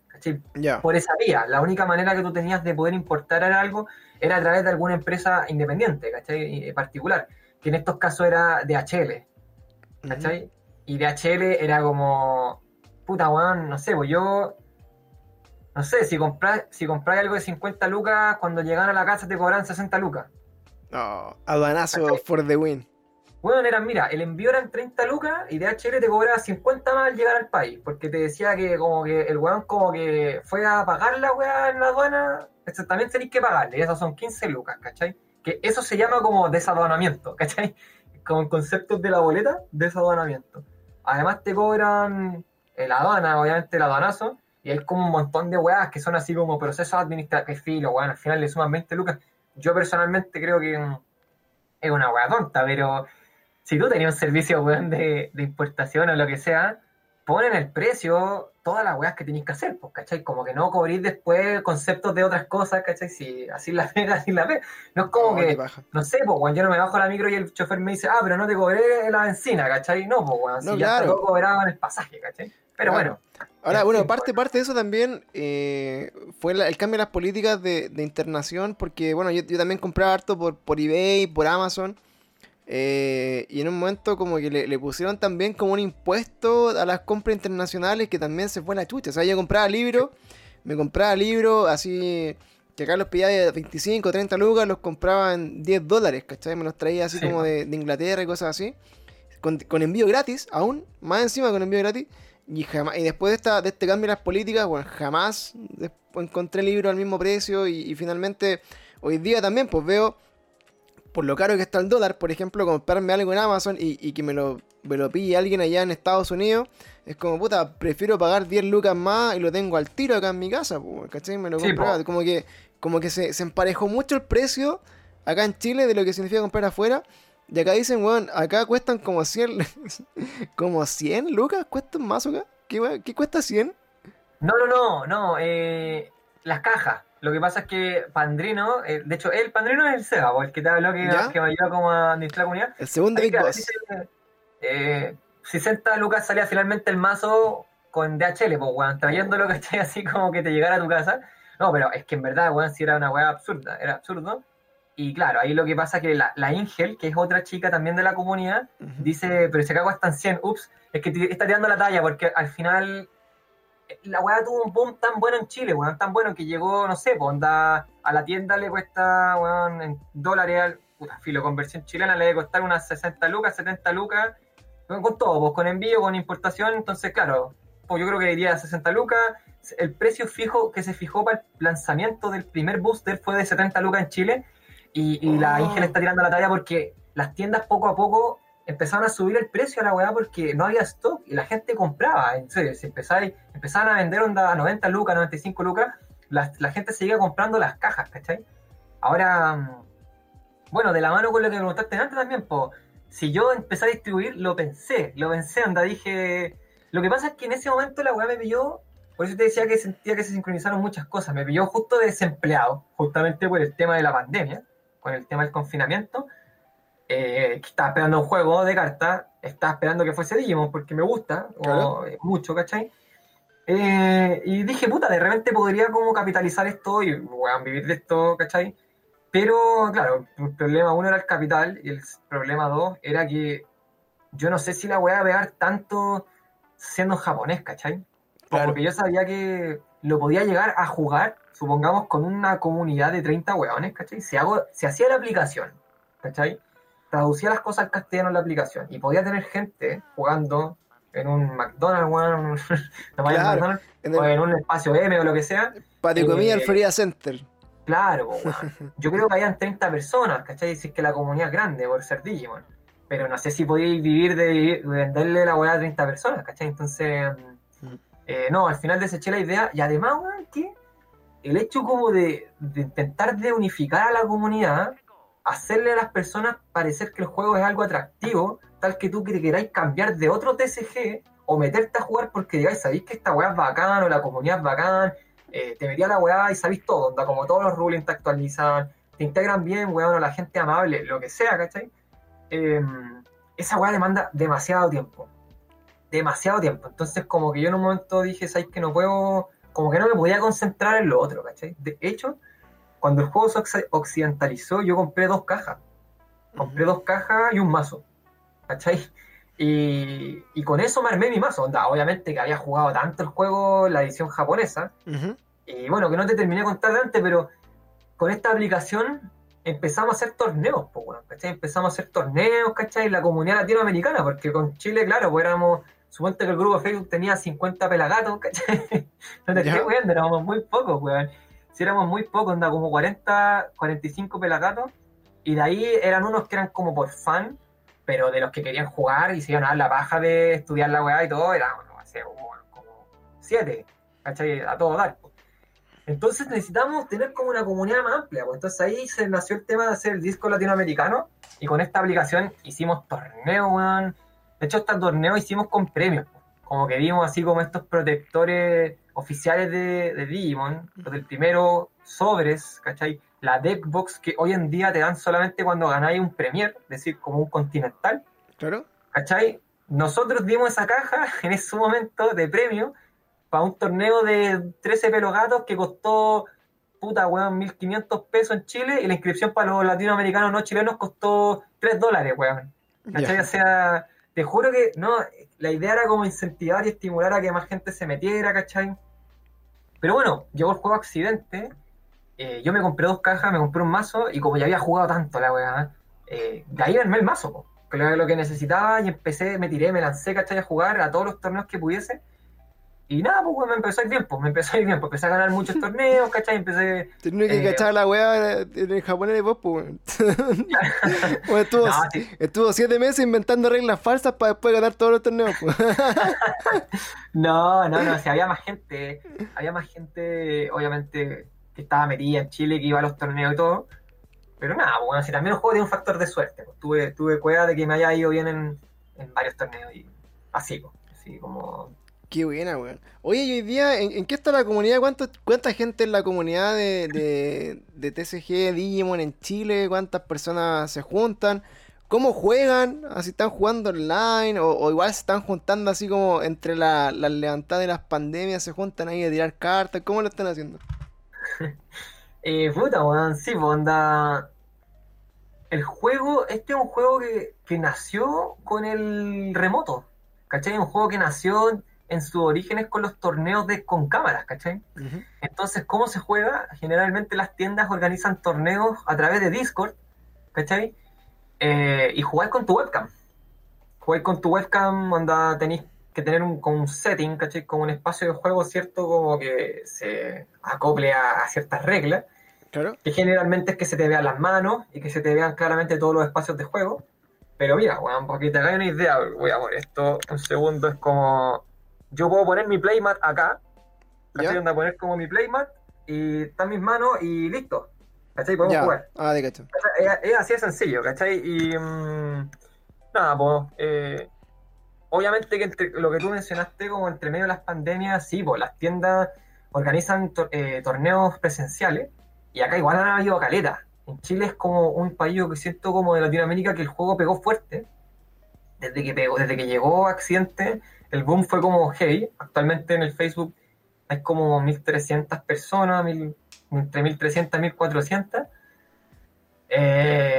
por esa vía. La única manera que tú tenías de poder importar algo era a través de alguna empresa independiente, ¿cachai? Y particular, que en estos casos era DHL, ¿cachai? Y DHL era como, puta, weón, no sé, pues yo, no sé, si compras si compras algo de 50 lucas, cuando llegan a la casa te cobran 60 lucas. Oh, aduanazo ¿Cachai? for the win. Bueno, eran, mira, el envío eran 30 lucas y DHL te cobraba 50 más al llegar al país, porque te decía que como que el weón como que fue a pagar la weá en la aduana, eso también tenéis que pagarle, y esos son 15 lucas, ¿cachai? Que eso se llama como desaduanamiento, ¿cachai? Como en conceptos de la boleta, desaduanamiento. Además te cobran el aduana, obviamente el aduanazo, y hay como un montón de weas que son así como procesos administrativos, filo, weón, al final le suman 20 lucas. Yo personalmente creo que es una wea tonta, pero si tú tenías un servicio weón, de, de importación o lo que sea, ponen el precio todas las weas que tenéis que hacer, pues, ¿cachai? Como que no cobrís después conceptos de otras cosas, ¿cachai? Si así la pega, así la pega. No es como Oh, que, no sé, pues, weón, yo no me bajo a la micro y el chofer me dice, ah, pero no te cobré la benzina, ¿cachai? No, pues, weón, No, si ya claro. todo cobrado en el pasaje, ¿cachai? Pero Claro. bueno. Ahora, en bueno, parte, parte de eso también eh, fue la- el cambio de las políticas de, de internación, porque, bueno, yo, yo también compraba harto por, por eBay, por Amazon, eh, y en un momento como que le, le pusieron también como un impuesto a las compras internacionales que también se fue a la chucha. O sea, yo compraba libros, me compraba libros así que acá los pillaba de 25, 30 lucas, los compraba en 10 dólares, ¿cachai? Me los traía así Sí. como de, de Inglaterra y cosas así. Con, con envío gratis, aún, más encima con envío gratis. Y, jamás, y después de, esta, de este cambio en las políticas, bueno, jamás encontré libros al mismo precio. Y, y finalmente, hoy día también, pues veo, por lo caro que está el dólar, por ejemplo, comprarme algo en Amazon y, y que me lo, me lo pille alguien allá en Estados Unidos. Es como, puta, prefiero pagar 10 lucas más y lo tengo al tiro acá en mi casa, ¿cachai? Me lo Sí, compro. Como que, como que se, se emparejó mucho el precio acá en Chile de lo que significa comprar afuera. Y acá dicen, weón, acá cuestan como 100, como 100 lucas, cuestan más acá. ¿Qué cuesta 100? No, no, no, no. eh, las cajas. Lo que pasa es que Pandrino, eh, de hecho, el Pandrino es el Seba, el que te habló que, ¿Ya? que me ayuda como a administrar la comunidad. El segundo Big Boss. eh, 60 lucas salía finalmente el mazo con DHL, pues, weón, trayéndolo, ¿cachai? Así como que te llegara a tu casa. No, pero es que en verdad, weón, sí era una weá absurda, era absurdo. Y claro, ahí lo que pasa es que la, la Ingel, que es otra chica también de la comunidad, dice, pero si acá cuestan 100, ups, es que te está tirando la talla, porque al final la weá tuvo un boom tan bueno en Chile, weón, tan bueno que llegó, no sé, onda, a la tienda le cuesta, weón, en dólares, al, puta, filo, conversión chilena le debe costar unas 60 lucas, 70 lucas, con, con todo, pues con envío, con importación, entonces claro, pues yo creo que diría 60 lucas, el precio fijo que se fijó para el lanzamiento del primer booster fue de 70 lucas en Chile, y, y la Oh. Ingel está tirando la talla porque las tiendas poco a poco empezaron a subir el precio a la weá porque no había stock y la gente compraba. En serio, si empezáis, empezaban a vender onda a 90 lucas, 95 lucas, la, la gente seguía comprando las cajas, ¿cachai? Ahora, mm, bueno, de la mano con lo que preguntaste antes también, pues, si yo empecé a distribuir, lo pensé, lo pensé, anda, dije. Lo que pasa es que en ese momento la weá me pilló, por eso te decía que sentía que se sincronizaron muchas cosas, me pilló justo desempleado, justamente por el tema de la pandemia, con el tema del confinamiento eh, estaba esperando un juego de cartas, estaba esperando que fuese Digimon porque me gusta mucho, ¿cachai? Eh, y dije, puta, de repente podría como capitalizar esto y a vivir de esto, ¿cachai? Pero, claro, el problema uno era el capital y el problema dos era que yo no sé si la voy a pegar tanto siendo japonés, ¿cachai? Porque yo sabía que lo podía llegar a jugar, supongamos, con una comunidad de 30 weones, ¿cachai? Si, hago, si hacía la aplicación, ¿cachai? Traducía las cosas al castellano en la aplicación y podía tener gente jugando en un McDonald's, o en un espacio M o lo que sea. Patio comida el Florida Center. Claro, yo creo que habían 30 personas, ¿cachai? Decir que la comunidad es grande por ser Digimon. Pero no sé si podíais vivir de, venderle la hueá a 30 personas, ¿cachai? Entonces, mm. eh, no, al final deseché la idea. Y además, que el hecho como de, de intentar de unificar a la comunidad hacerle a las personas parecer que el juego es algo atractivo, tal que tú que queráis cambiar de otro TCG o meterte a jugar porque digáis, sabéis que esta weá es bacán o la comunidad es bacán, eh, te metí a la weá y sabéis todo, como todos los rulings te actualizan, te integran bien, weón, o la gente amable, lo que sea, ¿cachai? Em, esa weá demanda demasiado tiempo. Demasiado tiempo. Entonces, como que yo en un momento dije, ¿sabéis que no puedo? Como que no me podía concentrar en lo otro, ¿cachai? De hecho, cuando el juego se occidentalizó, yo compré dos cajas. Compré dos cajas y un mazo. ¿Cachai? Y, y, con eso me armé mi mazo. Onda, obviamente que había jugado tanto el juego, la edición japonesa. Y bueno, que no te terminé de contar de antes, pero con esta aplicación empezamos a hacer torneos, ¿cachai? Empezamos a hacer torneos, ¿cachai? La comunidad latinoamericana, porque con Chile, claro, pues éramos, suponte que el grupo de Facebook tenía 50 pelagatos, ¿cachai? no te estoy viendo, éramos muy pocos, weón si éramos muy pocos, anda como 40, 45 pelagatos, y de ahí eran unos que eran como por fan, pero de los que querían jugar y se iban a dar la paja de estudiar la weá y todo, eran como, como siete, ¿cachai? A todo dar. Entonces necesitamos tener como una comunidad más amplia. Pues. Entonces ahí se nació el tema de hacer el disco latinoamericano y con esta aplicación hicimos torneo, weón. De hecho, este torneo hicimos con premios. Como que vimos así como estos protectores oficiales de, de Digimon, los del primero, sobres, ¿cachai? La deckbox que hoy en día te dan solamente cuando ganáis un Premier, es decir, como un continental. Claro. ¿Cachai? Nosotros dimos esa caja en ese momento de premio para un torneo de 13 pelos gatos que costó, puta, weón, 1500 pesos en Chile y la inscripción para los latinoamericanos no chilenos costó 3 dólares, weón. ¿Cachai? O sea, te juro que, no, la idea era como incentivar y estimular a que más gente se metiera, ¿cachai? Pero bueno, llegó el juego accidente. Eh, yo me compré dos cajas, me compré un mazo y como ya había jugado tanto la weá, eh, de ahí armé el mazo, que era lo que necesitaba y empecé, me tiré, me lancé, ¿cachai? A jugar a todos los torneos que pudiese. Y nada, pues me empezó a ir bien, pues me empezó a ir bien, pues empecé a ganar muchos torneos, ¿cachai? Empecé. Tenía que eh, cachar la weá en el japonés de vos, pues. bueno, estuvo, estuvo siete meses inventando reglas falsas para después ganar todos los torneos, pues. no, no, no, si había más gente, había más gente, obviamente, que estaba metida en Chile, que iba a los torneos y todo. Pero nada, pues, bueno, si también el juego tiene un factor de suerte, pues. Tuve, tuve cueva de que me haya ido bien en, en varios torneos y así, pues. Así como Qué buena, weón. Oye, y hoy día, ¿en, qué está la comunidad? ¿Cuánto, ¿Cuánta gente en la comunidad de, de, TCG Digimon en Chile? ¿Cuántas personas se juntan? ¿Cómo juegan? ¿Así están jugando online? ¿O, igual se están juntando así como entre las levantadas de las pandemias? ¿Se juntan ahí a tirar cartas? ¿Cómo lo están haciendo? eh, puta, weón. Sí, onda. El juego, este es un juego que, que nació con el remoto. ¿Cachai? Un juego que nació en sus orígenes con los torneos de con cámaras, ¿cachai? Entonces, ¿cómo se juega? Generalmente las tiendas organizan torneos a través de Discord, ¿cachai? Eh, y jugáis con tu webcam. Jugáis con tu webcam, onda, tenéis que tener un, con un setting, ¿cachai? Con un espacio de juego, ¿cierto? Como que se acople a, ciertas reglas. Claro. Que generalmente es que se te vean las manos y que se te vean claramente todos los espacios de juego. Pero mira, weón, para que te una idea, voy a poner esto un segundo, es como. Yo puedo poner mi playmat acá, ¿cachai? Onda, poner como mi playmat y está en mis manos y listo. ¿Cachai? Podemos Ya. jugar. Ah, de cacho. Es, es así de sencillo, ¿cachai? Y. mm, nada, pues. eh, obviamente que entre lo que tú mencionaste, como entre medio de las pandemias, sí, pues las tiendas organizan eh, torneos presenciales y acá igual han habido caleta. En Chile es como un país que siento como de Latinoamérica que el juego pegó fuerte. Desde que pegó, desde que llegó Accidente, el boom fue como heavy. Actualmente en el Facebook hay como 1300 personas, mil- entre 1300 y 1400.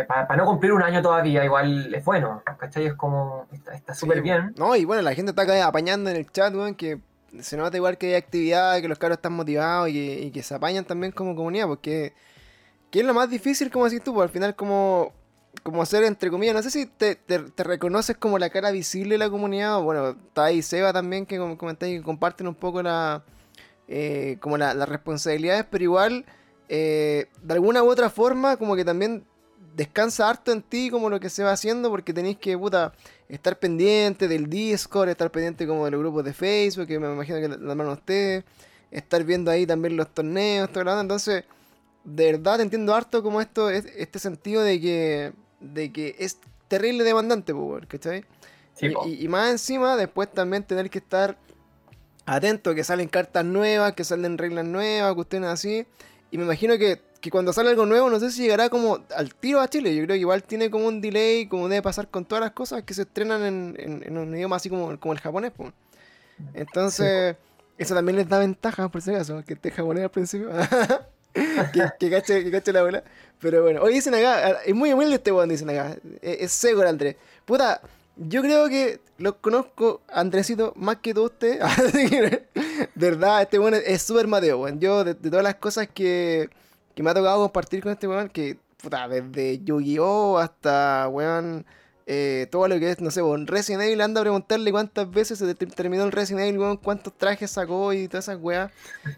para no cumplir un año todavía, igual es bueno, ¿cachai? Es como, está súper Sí, bien. No, y bueno, la gente está acá apañando en el chat, weón, que se nota igual que hay actividad, que los cabros están motivados y que, y que se apañan también como comunidad, porque que es lo más difícil, como decís tú, pues al final como, como hacer, entre comillas, no sé si te, te- reconoces como la cara visible de la comunidad, bueno, está ahí Seba también, que comentáis, que comparten un poco la, eh, como la- las responsabilidades, pero igual, eh, de alguna u otra forma, como que también descansa harto en ti como lo que se va haciendo, porque tenéis que, puta, estar pendiente del Discord, estar pendiente como de los grupos de Facebook, que me imagino que la mano ustedes, estar viendo ahí también los torneos, todo lo entonces, de verdad entiendo harto como esto, es- este sentido de que, de que es terrible demandante, pues, ¿cachai? Sí, y, y- más encima, después también tener que estar atento, que salen cartas nuevas, que salen reglas nuevas, cuestiones así. Y me imagino que, que cuando sale algo nuevo, no sé si llegará como al tiro a Chile. Yo creo que igual tiene como un delay, como debe pasar con todas las cosas que se estrenan en, en- en un idioma así como, como el japonés. pues. Entonces, eso también les da ventaja, por si acaso, que esté japonés al principio. que, cache, que cache la bola. Pero bueno, hoy dicen acá, es muy humilde este weón, dicen acá. Es, es seco el Andrés. Puta, yo creo que lo conozco, Andresito, más que tú usted. Así que, de verdad, este weón es- súper Mateo, weón. Yo, de, de todas las cosas que, que me ha tocado compartir con este weón, que, puta, desde Yu-Gi-Oh! hasta, weón, eh, todo lo que es, no sé, weón, Resident Evil, anda a preguntarle cuántas veces se ter- terminó el Resident Evil, weón, cuántos trajes sacó y todas esas weas.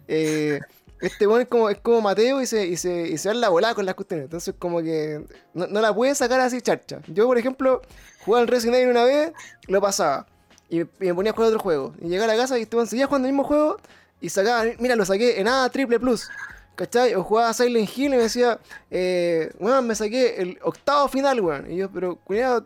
Eh, este weón es como, es como Mateo y se, y se, y se da la volada con las cuestiones. Entonces, como que no, no la puede sacar así charcha. Yo, por ejemplo, jugaba al Resident Evil una vez, lo pasaba. Y, me ponía a jugar otro juego. Y llegaba a la casa y weón seguía jugando el mismo juego. Y sacaba, mira, lo saqué en A triple plus. ¿Cachai? O jugaba Silent Hill y me decía, eh, weón, me saqué el octavo final, weón. Y yo, pero cuidado,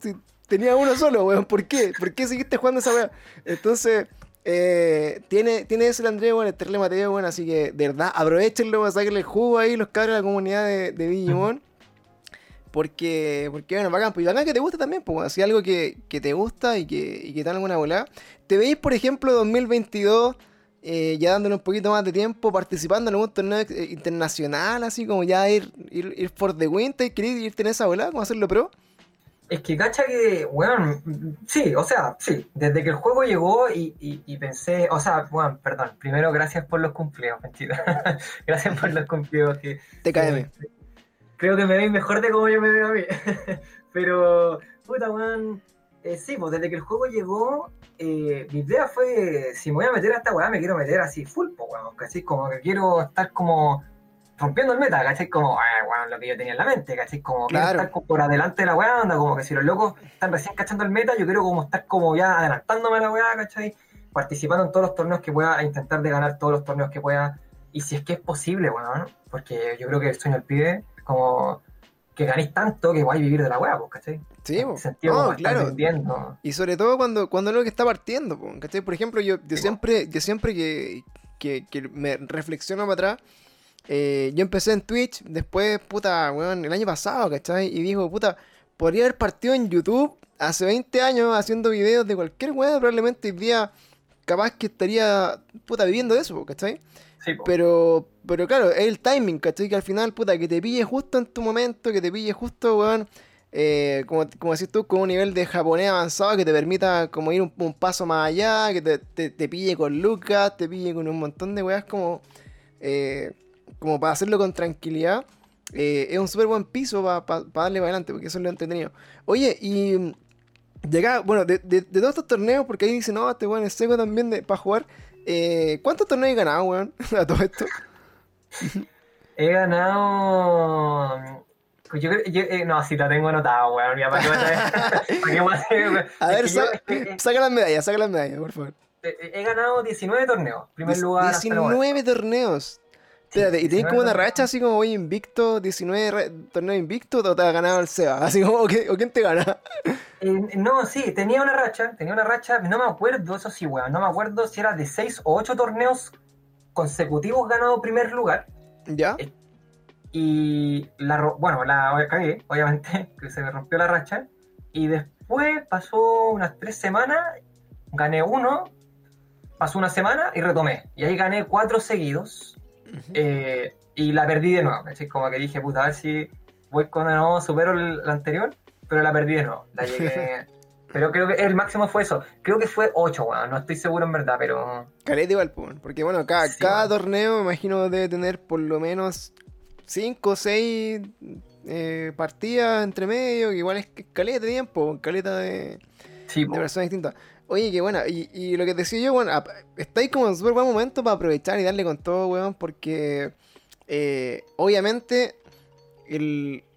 tenía uno solo, weón, ¿por qué? ¿Por qué seguiste jugando esa weá? Entonces, eh, tiene, tiene ese el Andrés, weón, el Terle Mateo, weón, así que de verdad, aprovechenlo, weón, sáquenle el jugo ahí, los cabros de la comunidad de, de Digimon. Porque, porque bueno, bacán, pues y bacán que te gusta también, pues, así algo que, que te gusta y que, y que te da alguna volada. ¿Te veis, por ejemplo, 2022, eh, ya dándole un poquito más de tiempo, participando en algún torneo eh, internacional, así como ya ir, ir, ir for the win, ¿te querés irte en esa volada, como hacerlo pro? Es que cacha que, weón, sí, o sea, sí, desde que el juego llegó y, y- y pensé, o sea, weón, perdón, primero gracias por los cumplidos, mentira, gracias por los cumplidos, que TKM. eh, creo que me veis mejor de como yo me veo a mí, pero, puta, weón, eh, sí, pues desde que el juego llegó, eh, mi idea fue, si me voy a meter a esta weá, me quiero meter así full, pues, weón, ¿cachai? Como que quiero estar como rompiendo el meta, ¿cachai? Como, ah, weón, lo que yo tenía en la mente, ¿cachai? Como Claro. estar como por adelante de la weá, onda, como que si los locos están recién cachando el meta, yo quiero como estar como ya adelantándome a la weá, ¿cachai? Participando en todos los torneos que pueda, intentar de ganar todos los torneos que pueda, y si es que es posible, weón, porque yo creo que el sueño del pibe, como que ganéis tanto que vais a vivir de la weá, pues, ¿cachai? Sí, En po. ese sentido, estar claro. Y sobre todo cuando, cuando es lo que está partiendo, po, ¿cachai? Por ejemplo, yo, yo siempre, yo siempre que, que, que me reflexiono para atrás, eh, yo empecé en Twitch, después, puta, weón, el año pasado, ¿cachai? Y digo, puta, podría haber partido en YouTube hace 20 años haciendo videos de cualquier weón, probablemente hoy día capaz que estaría, puta, viviendo de eso, ¿cachai? Sí. Pero, pero claro, es el timing, ¿cachai? Que al final, puta, que te pille justo en tu momento, que te pille justo, weón, eh, como, como decís tú, con un nivel de japonés avanzado que te permita como ir un, un paso más allá, que te, te- te pille con Lucas, te pille con un montón de weas como, eh, como para hacerlo con tranquilidad. eh, es un súper buen piso para darle para adelante, porque eso es lo entretenido. Oye, y de acá, bueno, de, de- de todos estos torneos, porque ahí dicen, no, este weón es seco también de, para jugar. eh, ¿Cuántos torneos he ganado, weón? A todo esto. He ganado. Pues yo, creo- eh, no, sí la tengo anotada, weón. Ya, ¿para qué a ¿para qué voy a hacer, ver, yo, saca las medallas, saca las medallas, por favor. eh, he ganado 19 torneos. Primer lugar. hasta el momento. 19 torneos. Espérate, ¿y tenés 19 como una racha así como voy invicto, 19 re- torneos invicto o te ha ganado el Seba? Así como, ¿o, qué- o quién te gana? Eh, no, sí, tenía una racha, tenía una racha, no me acuerdo, eso sí, weón, no me acuerdo si era de 6 o 8 torneos consecutivos ganado primer lugar. ¿Ya? Eh, Y la, bueno, la cagué, obviamente, que se me rompió la racha. Y después pasó unas 3 semanas, gané uno, pasó una semana y retomé. Y ahí gané 4 seguidos. Eh, y la perdí de nuevo, ¿cachai? Como que dije, puta, a ver si voy con nuevo, supero la anterior, pero la perdí de nuevo. La llegué. pero creo que el máximo fue eso. Creo que fue 8, weón. No estoy seguro en verdad, pero. Caleta igual, pues, porque bueno, cada, Sí, cada bueno. torneo me imagino debe tener por lo menos 5 o 6 partidas entre medio, que igual es caleta de tiempo, caleta de, Sí, de po. personas distintas. Oye, que bueno, y, lo que decía yo, bueno, estáis como en súper buen momento para aprovechar y darle con todo, weón, porque eh, obviamente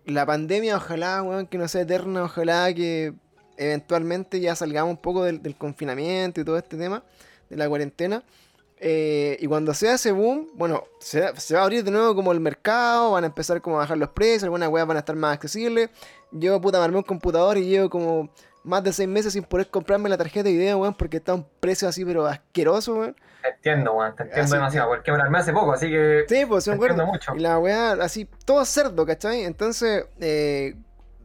la pandemia, ojalá, weón, que no sea eterna, ojalá que eventualmente ya salgamos un poco del, confinamiento y todo este tema, de la cuarentena. Eh, y cuando sea ese boom, bueno, se, se va a abrir de nuevo como el mercado, van a empezar como a bajar los precios, algunas weas van a estar más accesibles. Yo, puta, me armé un computador y llevo como más de seis meses sin poder comprarme la tarjeta de video, weón, porque está a un precio así, pero asqueroso, weón. Te entiendo, weón, te entiendo Así demasiado, porque me la armé hace poco, así que Sí, pues, te entiendo mucho. Y la weá, así, todo cerdo, ¿cachai? Entonces, eh,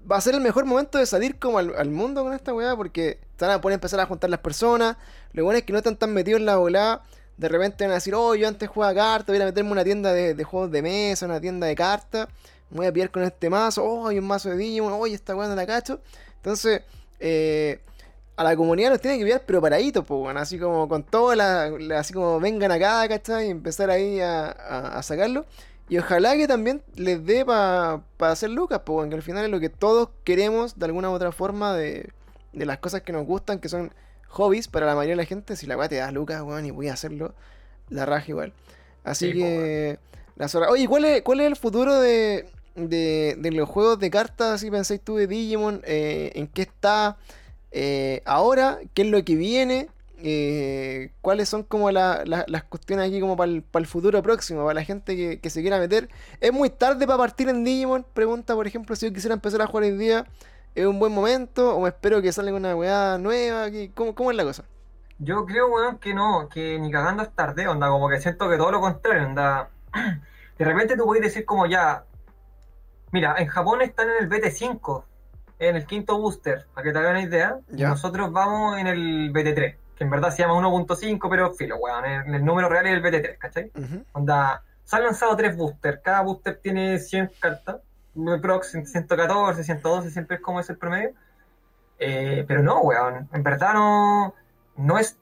va a ser el mejor momento de salir como al, al mundo con esta weá, porque se van a poder empezar a juntar las personas. Lo bueno es que no están tan metidos en la volada. De repente van a decir, oh, yo antes jugaba cartas, voy a meterme en una tienda de, de juegos de mesa, una tienda de cartas. Me voy a pillar con este mazo, oh, hay un mazo de Digimon, oh, esta weá no la cacho. Entonces, eh, a la comunidad nos tiene que pillar pero paraditos, pues, bueno, así como con todo, la, la- así como vengan acá, ¿cachai? Y empezar ahí a, a- a sacarlo. Y ojalá que también les dé para hacer lucas, pues, bueno, que al final es lo que todos queremos de alguna u otra forma de, de las cosas que nos gustan, que son hobbies para la mayoría de la gente. Si la weá te da lucas, weón, y voy a hacerlo, la raja igual. Así Sí, que, la zorra. Oye, ¿cuál es, ¿cuál es el futuro de, de, de los juegos de cartas? Así pensáis tú de Digimon, eh, ¿en qué está? eh, ahora, qué es lo que viene, eh, cuáles son como la- la- las cuestiones aquí como para el, futuro próximo, para la gente que, se quiera meter. ¿Es muy tarde para partir en Digimon? Pregunta, por ejemplo, si yo quisiera empezar a jugar hoy día, ¿es un buen momento? ¿O espero que salga una weá nueva? ¿Qué- ¿Cómo, cómo es la cosa? Yo creo, weón, que no, que ni cagando es tarde, onda, como que siento que todo lo contrario, onda. De repente tú puedes decir como ya, mira, en Japón están en el BT5, en el quinto booster, para que te hagan una idea, y Ya. nosotros vamos en el BT3, que en verdad se llama 1.5, pero filo, weón, el, el número real es el BT3, ¿cachai? Ujú. Onda, se han lanzado tres boosters, cada booster tiene 100 cartas, prox 114, 112, siempre es como es el promedio. Eh, pero no, weón, en verdad no, no es,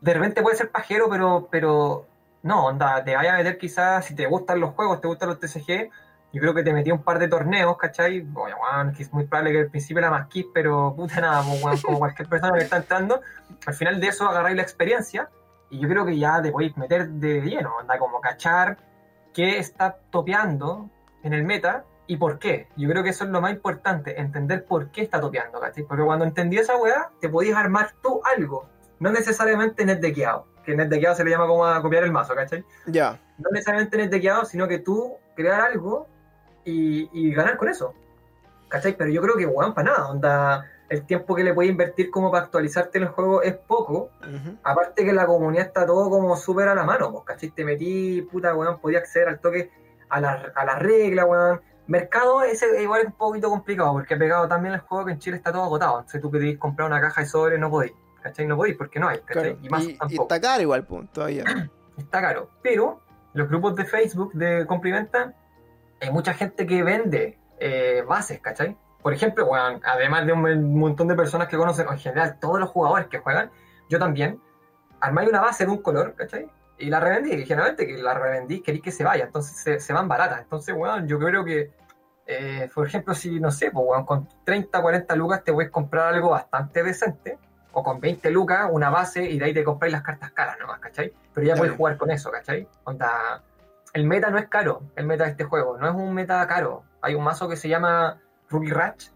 de repente puede ser pajero, pero, pero no, onda, te vaya a meter quizás, si te gustan los juegos, te gustan los TCG, yo creo que te metí un par de torneos, ¿cachai? Oye, weón, que es muy probable que al principio era más kit, pero puta nada, pues, weón, como cualquier persona que está entrando, al final de eso agarráis la experiencia y yo creo que ya te podéis meter de lleno, anda como cachar qué está topeando en el meta y por qué. Yo creo que eso es lo más importante, entender por qué está topeando, ¿cachai? Porque cuando entendí esa weá, te podías armar tú algo, no necesariamente netdequeado, que netdequeado se le llama como a copiar el mazo, ¿cachai? Ya. No necesariamente netdequeado, sino que tú crear algo y, y ganar con eso, ¿cachai? Pero yo creo que, weón, para nada, onda, el tiempo que le puedes invertir como para actualizarte en el juego es poco, Ujú. Aparte que la comunidad está todo como súper a la mano, pues, ¿cachai? Te metí, puta, weón, podía acceder al toque a la, a la regla, weón. Mercado ese igual es un poquito complicado, porque pegado también el juego que en Chile está todo agotado. Entonces tú querés comprar una caja de sobres, no podéis, ¿cachai? No podéis porque no hay, ¿cachai? Claro. Y más Y, y tampoco. está caro igual, pues, todavía. Está caro. Pero los grupos de Facebook de compra y venta, hay mucha gente que vende eh, bases, ¿cachai? Por ejemplo, weón, además de un montón de personas que conocen, en general todos los jugadores que juegan, yo también, armáis una base de un color, ¿cachai? Y la revendí, y generalmente que la revendí, queréis que se vaya, entonces se, se van baratas. Entonces, weón, yo creo que, eh, por ejemplo, si, no sé, pues, weón, con 30, 40 lucas te puedes comprar algo bastante decente, o con 20 lucas, una base, y de ahí te compráis las cartas caras nomás, ¿cachai? Pero ya Claro. puedes jugar con eso, ¿cachai? Onda, el meta no es caro, el meta de este juego, no es un meta caro. hay un mazo que se llama Rookie Ratch,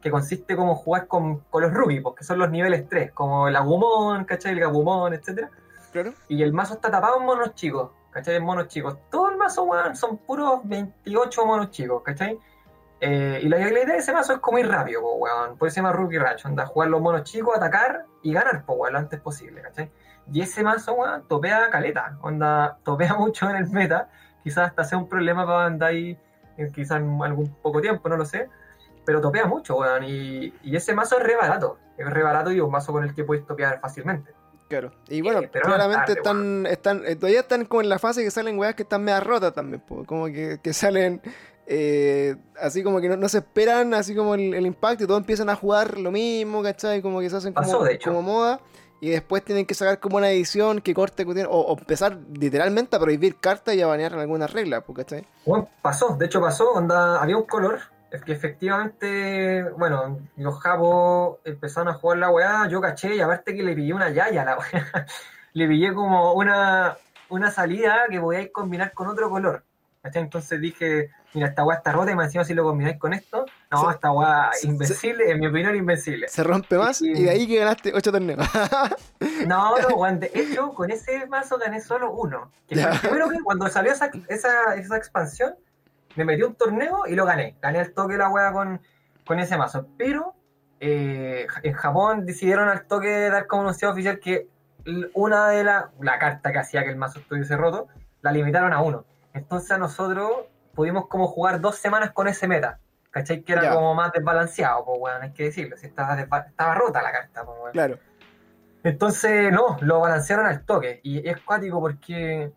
que consiste como jugar con, con los rookies, porque son los niveles 3, como el Agumon, ¿cachai? El Gabumon, etcétera. Claro. Y el mazo está tapado en monos chicos, ¿cachai? En monos chicos. Todo el mazo, weón, son puros 28 monos chicos, ¿cachai? Eh, y la, la idea de ese mazo es como ir rápido, po, weón. Por eso se llama Rookie Ratch, onda, jugar los monos chicos, atacar y ganar, po, weón, lo antes posible, ¿cachai? Y ese mazo, weón, topea caleta, onda, topea mucho en el meta, quizás hasta sea un problema para andar ahí, eh, quizás en algún poco tiempo, no lo sé, pero topea mucho, weón, y, y ese mazo es re barato, es re barato y es un mazo con el que puedes topear fácilmente. Claro. Y bueno, Eh, claramente tarde, están, están, eh, todavía están como en la fase que salen weas que están medio rotas también, po, como que, que salen eh, así como que no, no se esperan así como el, el impacto y todos empiezan a jugar lo mismo, ¿cachai? Como que se hacen como, Pasó, de hecho. como moda y después tienen que sacar como una edición que corte o, o empezar literalmente a prohibir cartas y a banear algunas reglas, po, ¿cachai? Bueno, pasó, de hecho pasó, había un color, que efectivamente, bueno, los japos empezaron a jugar la weá, yo caché y aparte que le pillé una yaya a la weá, le pillé como una, una salida que podíais combinar con otro color. Entonces dije, mira, esta weá está rota y me encima si lo combináis con esto, no, Se- esta weá se- invencible, en mi opinión invencible. Se rompe más Y- y de ahí que ganaste 8 torneos. No, no, weón, de hecho, con ese mazo gané solo uno. Que fue Ya. el primero que cuando salió esa, esa, esa expansión, me metí un torneo y lo gané. Gané el toque de la wea con, con ese mazo. Pero eh, en Japón decidieron al toque dar como anunciado oficial que una de las, la carta que hacía que el mazo estuviese roto, la limitaron a uno. Entonces a nosotros pudimos como jugar dos semanas con ese meta. ¿Cachai? Que era Ya. como más desbalanceado, pues weón, hay que decirlo. Si estaba, estaba rota la carta, pues weón. claro. Entonces, no, lo balancearon al toque. Y es cuático porque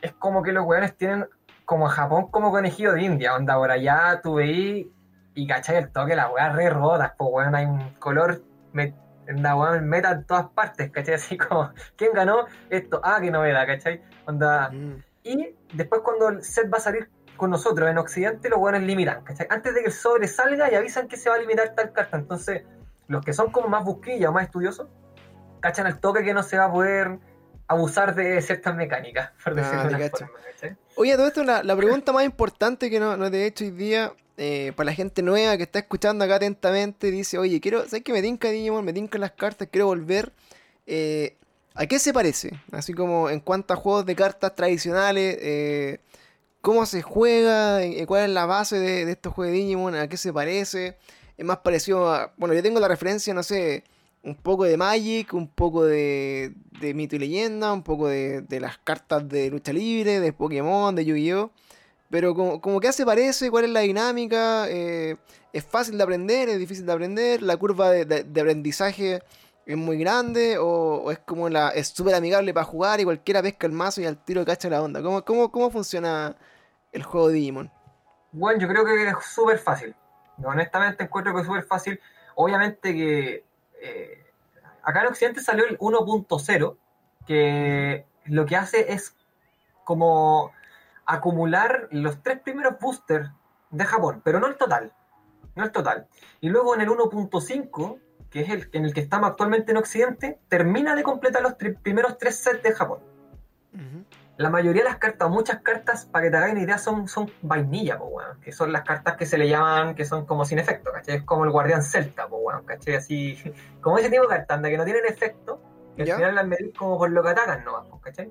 es como que los weones tienen como a Japón como conejillo de India. Onda, por allá tú veís y cachai el toque, las weas re rotas, pues weón, hay un color, me, onda, weón, meta en todas partes, cachai, así como, ¿quién ganó esto? Ah, qué novedad, cachai. Onda, Mm. y después cuando el set va a salir con nosotros en Occidente, los buenos limitan, ¿cachai? Antes de que el sobre salga y avisan que se va a limitar tal carta. Entonces, los que son como más busquillas o más estudiosos, cachan al toque que no se va a poder abusar de ciertas mecánicas, por Ah, decirlo de forma, ¿cachai? Oye, todo esto, la, la pregunta más importante que no, no te he hecho hoy día, eh, para la gente nueva que está escuchando acá atentamente, dice, oye, quiero, ¿sabes que me tinca Digimon? Me tincan las cartas, quiero volver. Eh, ¿A qué se parece? Así como en cuanto a juegos de cartas tradicionales, eh, ¿cómo se juega? Eh, ¿Cuál es la base de, estos juegos de Digimon? ¿A qué se parece? Es más parecido a... Bueno, yo tengo la referencia, no sé, un poco de Magic, un poco de, de Mito y Leyenda, un poco de, de las cartas de lucha libre, de Pokémon, de Yu-Gi-Oh! Pero como, como que se parece, cuál es la dinámica, Eh, es fácil de aprender, es difícil de aprender, la curva de, aprendizaje es muy grande o, o es como la es súper amigable para jugar y cualquiera pesca el mazo y al tiro cacha la onda. ¿Cómo, cómo, cómo funciona el juego de Digimon? Bueno, yo creo que es súper fácil. Honestamente encuentro que es súper fácil. Obviamente que eh, acá en Occidente salió el 1.0, que lo que hace es como acumular los tres primeros boosters de Japón, pero no el total. No el total. Y luego en el 1.5, que es el en el que estamos actualmente en Occidente, termina de completar los primeros tres sets de Japón la mayoría de las cartas, o muchas cartas, para que te hagáis una idea, son, son vainilla, po, weón, que son las cartas que se le llaman, que son como sin efecto, ¿cachai? Es como el guardián celta, po, weón, ¿cachai? Así, como ese tipo de cartas, anda, que no tienen efecto, que al final las medís como por lo que atacan, ¿no? Po, ¿cachai?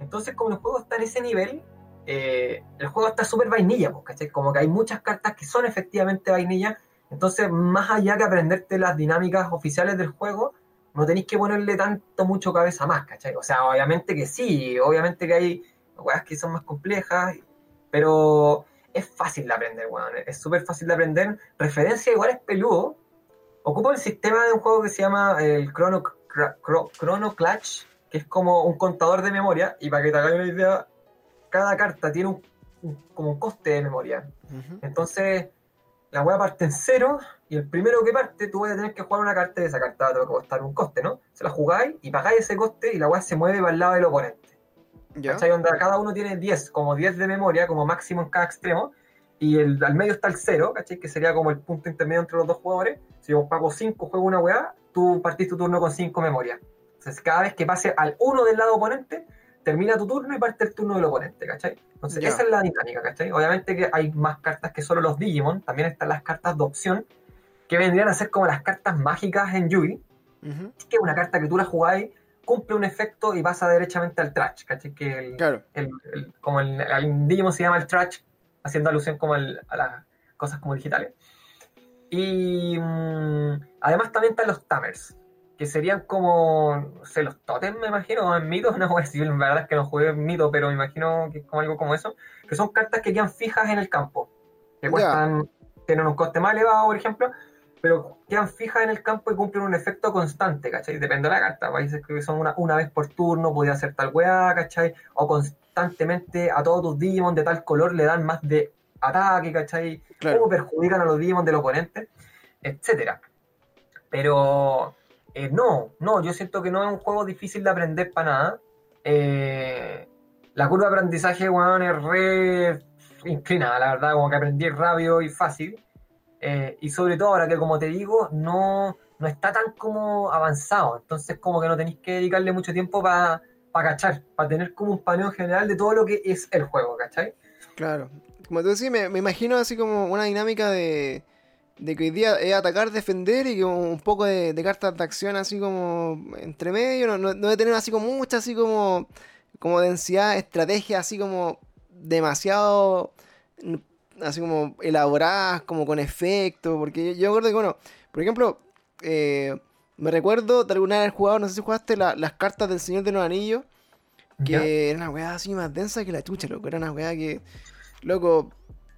Entonces, como el juego está en ese nivel, eh, el juego está súper vainilla, po, ¿cachai? Como que hay muchas cartas que son efectivamente vainilla, entonces, más allá que aprenderte las dinámicas oficiales del juego, no tenéis que ponerle tanto mucho cabeza más, ¿cachai? O sea, obviamente que sí, obviamente que hay weas que son más complejas, pero es fácil de aprender, weón. Es súper fácil de aprender. Referencia igual es peludo. Ocupa el sistema de un juego que se llama el Chrono, Chrono Clutch, que es como un contador de memoria, y para que te hagáis una idea, cada carta tiene un, un- como un coste de memoria. Entonces, la wea parte en cero y el primero que parte, tú vas a tener que jugar una carta y esa carta te va a costar un coste, ¿no? Se la jugáis y pagáis ese coste y la wea se mueve para el lado del oponente. ¿Ya? ¿Cachai? Onda, cada uno tiene 10, como 10 de memoria, como máximo en cada extremo, y el, al medio está el 0, ¿cachai? Que sería como el punto intermedio entre los dos jugadores. Si yo pago 5, juego una weá, tú partís tu turno con 5 memoria. Entonces, cada vez que pase al 1 del lado oponente, termina tu turno y parte el turno del oponente, ¿cachai? Entonces, Ya. esa es la dinámica, ¿cachai? Obviamente que hay más cartas que solo los Digimon, también están las cartas de opción, que vendrían a ser como las cartas mágicas en Yugi, Ujú. que es una carta que tú la jugáis, cumple un efecto y pasa derechamente al trash, ¿cachai? Que el, Claro. el- el- como el, el Digimon se llama el trash, haciendo alusión como el- a las cosas como digitales. Y mm, además también están los Tamers, que serían como, no sé, los totems, me imagino, o en mitos, no voy a decir, la verdad es que no jugué en mito, pero me imagino que es como algo como eso, que son cartas que quedan fijas en el campo, que cuestan, tienen un coste más elevado, por ejemplo, pero quedan fijas en el campo y cumplen un efecto constante, ¿cachai? Depende de la carta, países que son una, una vez por turno, podía hacer tal weá, ¿cachai? O constantemente a todos tus Digimon de tal color le dan más de ataque, ¿cachai? Claro. cómo perjudican a los Digimon del oponente, etcétera. Pero eh, no, no, yo siento que no es un juego difícil de aprender para nada. Eh, la curva de aprendizaje, weón, es re inclinada, la verdad, como que aprendí rápido y fácil. Eh, y sobre todo ahora que, como te digo, no, no está tan como avanzado. Entonces, como que no tenéis que dedicarle mucho tiempo para cachar, para tener como un paneo general de todo lo que es el juego, ¿cachai? Claro. Como tú decís, me, imagino así como una dinámica de, de que hoy día es atacar, defender y como un poco de, cartas de acción así como entre medio. No, no, no de tener así como mucha así como, como densidad, estrategia así como demasiado así como elaboradas, como con efecto. Porque yo, recuerdo que, bueno, por ejemplo, eh, me recuerdo de alguna vez jugado, no sé si jugaste la- las cartas del Señor de los Anillos. Que era una weá así más densa que la chucha, loco. Era una weá que, loco,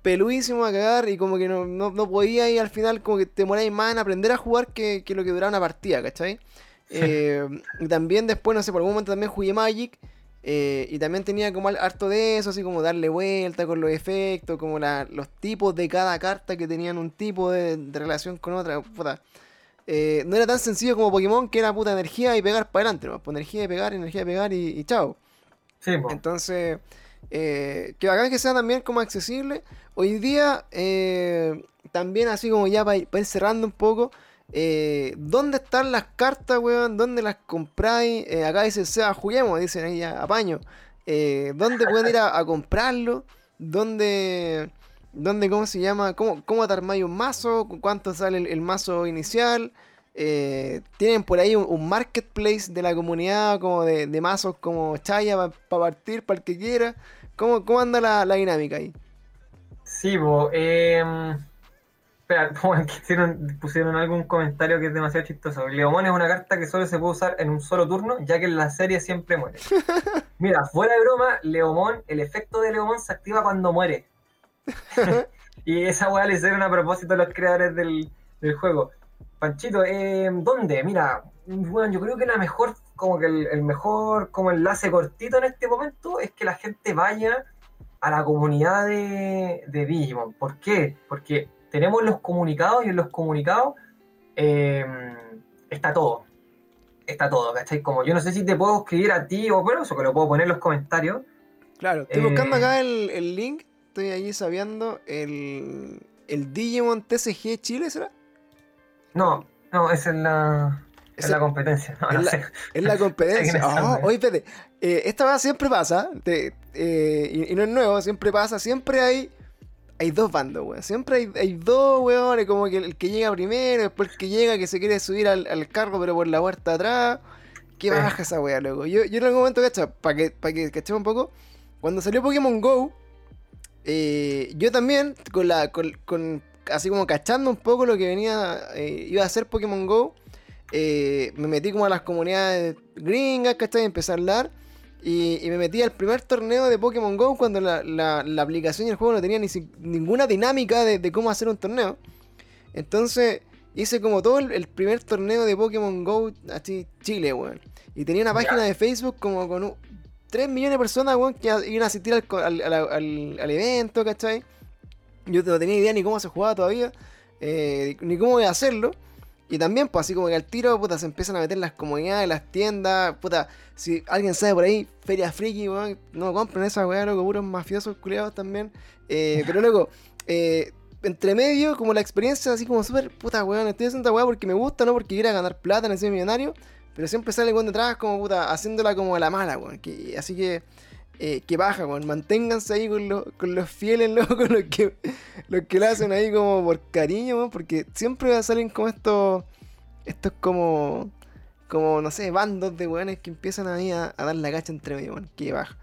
peludísimo a cagar y como que no, no, no podía y al final como que te moráis más en aprender a jugar que, que lo que duraba una partida, ¿cachai? Eh, y también después, no sé, por algún momento también jugué Magic eh, y también tenía como harto de eso, así como darle vuelta con los efectos, como la- los tipos de cada carta que tenían un tipo de, de relación con otra. Puta. Eh, no era tan sencillo como Pokémon, que era puta energía y pegar para adelante, ¿no? Pues energía de pegar, energía de pegar y, y chao. Sí, po. Entonces, eh, que bacán que sea también como accesible. Hoy día, eh, también así como ya para ir, pa' ir cerrando un poco, eh, ¿dónde están las cartas, weón? ¿Dónde las compráis? Eh, acá dice, sea, juguemos, dicen ahí ya, apaño. Eh, ¿Dónde pueden ir a, comprarlo? ¿Dónde, dónde, cómo se llama? ¿Cómo, cómo te armáis un mazo? ¿Cu- ¿Cuánto sale el, mazo inicial? Tienen por ahí un, marketplace de la comunidad como de, mazos como Chaya para partir, para el que quiera. ¿Cómo, cómo anda la, dinámica ahí? Sí, em, espera, hicieron- pusieron algún comentario que es demasiado chistoso. Leomón es una carta que solo se puede usar en un solo turno, ya que en la serie siempre muere. Mira, fuera de broma, Leomón, el efecto de Leomón se activa cuando muere. y esa weá le hicieron a propósito a los creadores del, del juego. Panchito, em, ¿dónde? Mira, bueno, yo creo que la mejor, como que el, el mejor como enlace cortito en este momento es que la gente vaya a la comunidad de, de Digimon. ¿Por qué? Porque tenemos los comunicados y en los comunicados eh, está todo. Está todo, ¿cachai? Como yo no sé si te puedo escribir a ti o bueno, eso que lo puedo poner en los comentarios. Claro, estoy Eh, buscando acá el, el link. Estoy allí sabiendo el, el Digimon TCG Chile, ¿será? No, no, es la, es Ese- la competencia. No, es no la- sé. Es la competencia. Oh, eh. oye, espérate. Eh, esta va siempre pasa. te- eh, y, y no es nuevo, siempre pasa. Siempre hay. Hay dos bandos, weón. Siempre hay, hay dos, weón. Como que el, que llega primero, después el que llega que se quiere subir al, al carro, pero por la puerta atrás. Qué Sí. baja esa weá, loco. Yo, yo en algún momento, cacha, para que, para que cachemos un poco. Cuando salió Pokémon Go, eh, yo también, con la. Con, con- así como cachando un poco lo que venía. eh, iba a hacer Pokémon Go eh, me metí como a las comunidades gringas, ¿cachai? Empecé a hablar. Y, y me metí al primer torneo de Pokémon Go cuando la, la- la aplicación y el juego no tenía ni si- ninguna dinámica de, de cómo hacer un torneo. Entonces hice como todo el, el primer torneo de Pokémon Go así Chile, weón. Y tenía una página de Facebook como con un- 3 millones de personas, weón, que iban a asistir al- al- al- al evento, ¿cachai? Yo no tenía idea ni cómo se jugaba todavía, eh, ni cómo iba a hacerlo. Y también, pues así como que al tiro, puta, se empiezan a meter las comunidades, las tiendas, puta, si alguien sabe por ahí, Feria Friki, weón, no compren esa weá, loco, puros mafiosos culiados también. Eh, pero luego, eh, entre medio, como la experiencia así como súper, puta weón, estoy haciendo esta weá porque me gusta, no porque quiera ganar plata en ese millonario. pero siempre sale weón detrás como puta, haciéndola como la mala, weón. Que, así que, eh, que baja, weón. Manténganse ahí con, los con los fieles, loco, con los que, los que lo hacen ahí como por cariño, weón, porque siempre salen como estos, estos como, como, no sé, bandos de weones que empiezan ahí a, a dar la cacha entre medio, weón. Que baja.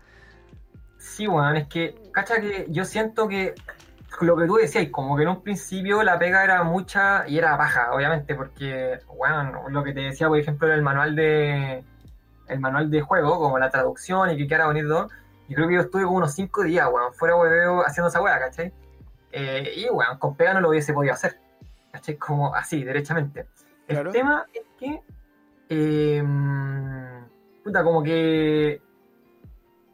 Sí, weón, es que, cacha que yo siento que lo que tú decías, como que en un principio la pega era mucha y era baja, obviamente, porque, weón, lo que te decía, por ejemplo, el manual de el manual de juego, como la traducción y que quedara bonito, yo creo que yo estuve como unos 5 días, weón, fuera hueveo haciendo esa weá, ¿cachai? Eh, y, weón, con pega no lo hubiese podido hacer, ¿cachai? Como así, derechamente. Claro. El tema es que, eh, puta, como que,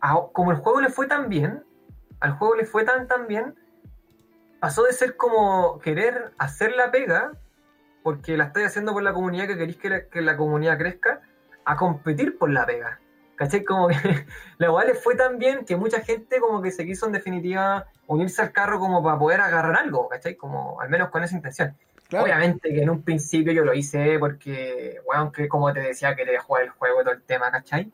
a- como el juego le fue tan bien, al juego le fue tan tan bien, pasó de ser como querer hacer la pega, porque la estáis haciendo por la comunidad que queréis que la, que la comunidad crezca, a competir por la pega. ¿Cachai? Como que la weá le fue tan bien que mucha gente como que se quiso en definitiva unirse al carro como para poder agarrar algo, ¿cachai? Como al menos con esa intención. Claro. Obviamente que en un principio yo lo hice porque, bueno, que como te decía, quería jugar el juego y todo el tema, ¿cachai?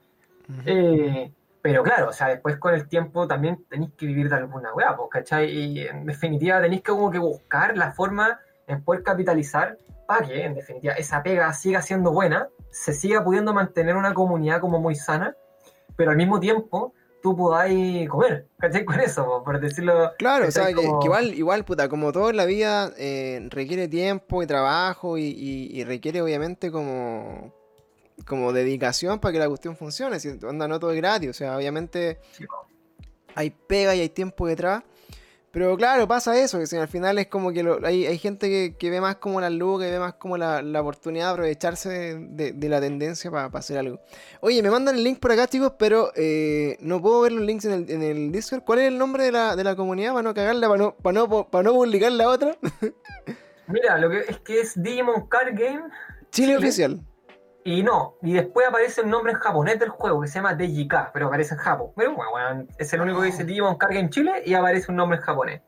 Ujú. Eh, pero claro, o sea, después con el tiempo también tenéis que vivir de alguna weá, pues, ¿cachai? Y en definitiva tenéis que como que buscar la forma en poder capitalizar para que, en definitiva, esa pega siga siendo buena, se siga pudiendo mantener una comunidad como muy sana, pero al mismo tiempo tú podáis comer, ¿cachai? Con eso, po, por decirlo. Claro, o sea, que, Como- que igual, igual, puta, como todo en la vida eh, requiere tiempo y trabajo y, y- y requiere obviamente como, como dedicación para que la cuestión funcione. Si onda, no todo es gratis, o sea, obviamente Sí, hay pega y hay tiempo detrás. Pero claro, pasa eso, que si al final es como que lo- hay, hay gente que, que ve más como la luz, que ve más como la, la oportunidad de aprovecharse de, de- de la tendencia para hacer algo. Oye, me mandan el link por acá, chicos, pero eh, no puedo ver los links en el, en el Discord. ¿Cuál es el nombre de la, de la comunidad para no cagarla, para no, para no, para no publicar la otra? Mira, lo que es que es Digimon Card Game Chile Chile. Oficial. Y no, y después aparece el nombre en japonés del juego que se llama DJK, pero aparece en Japón. Pero bueno, es el único que dice Digimon Card Game Chile y aparece un nombre en japonés.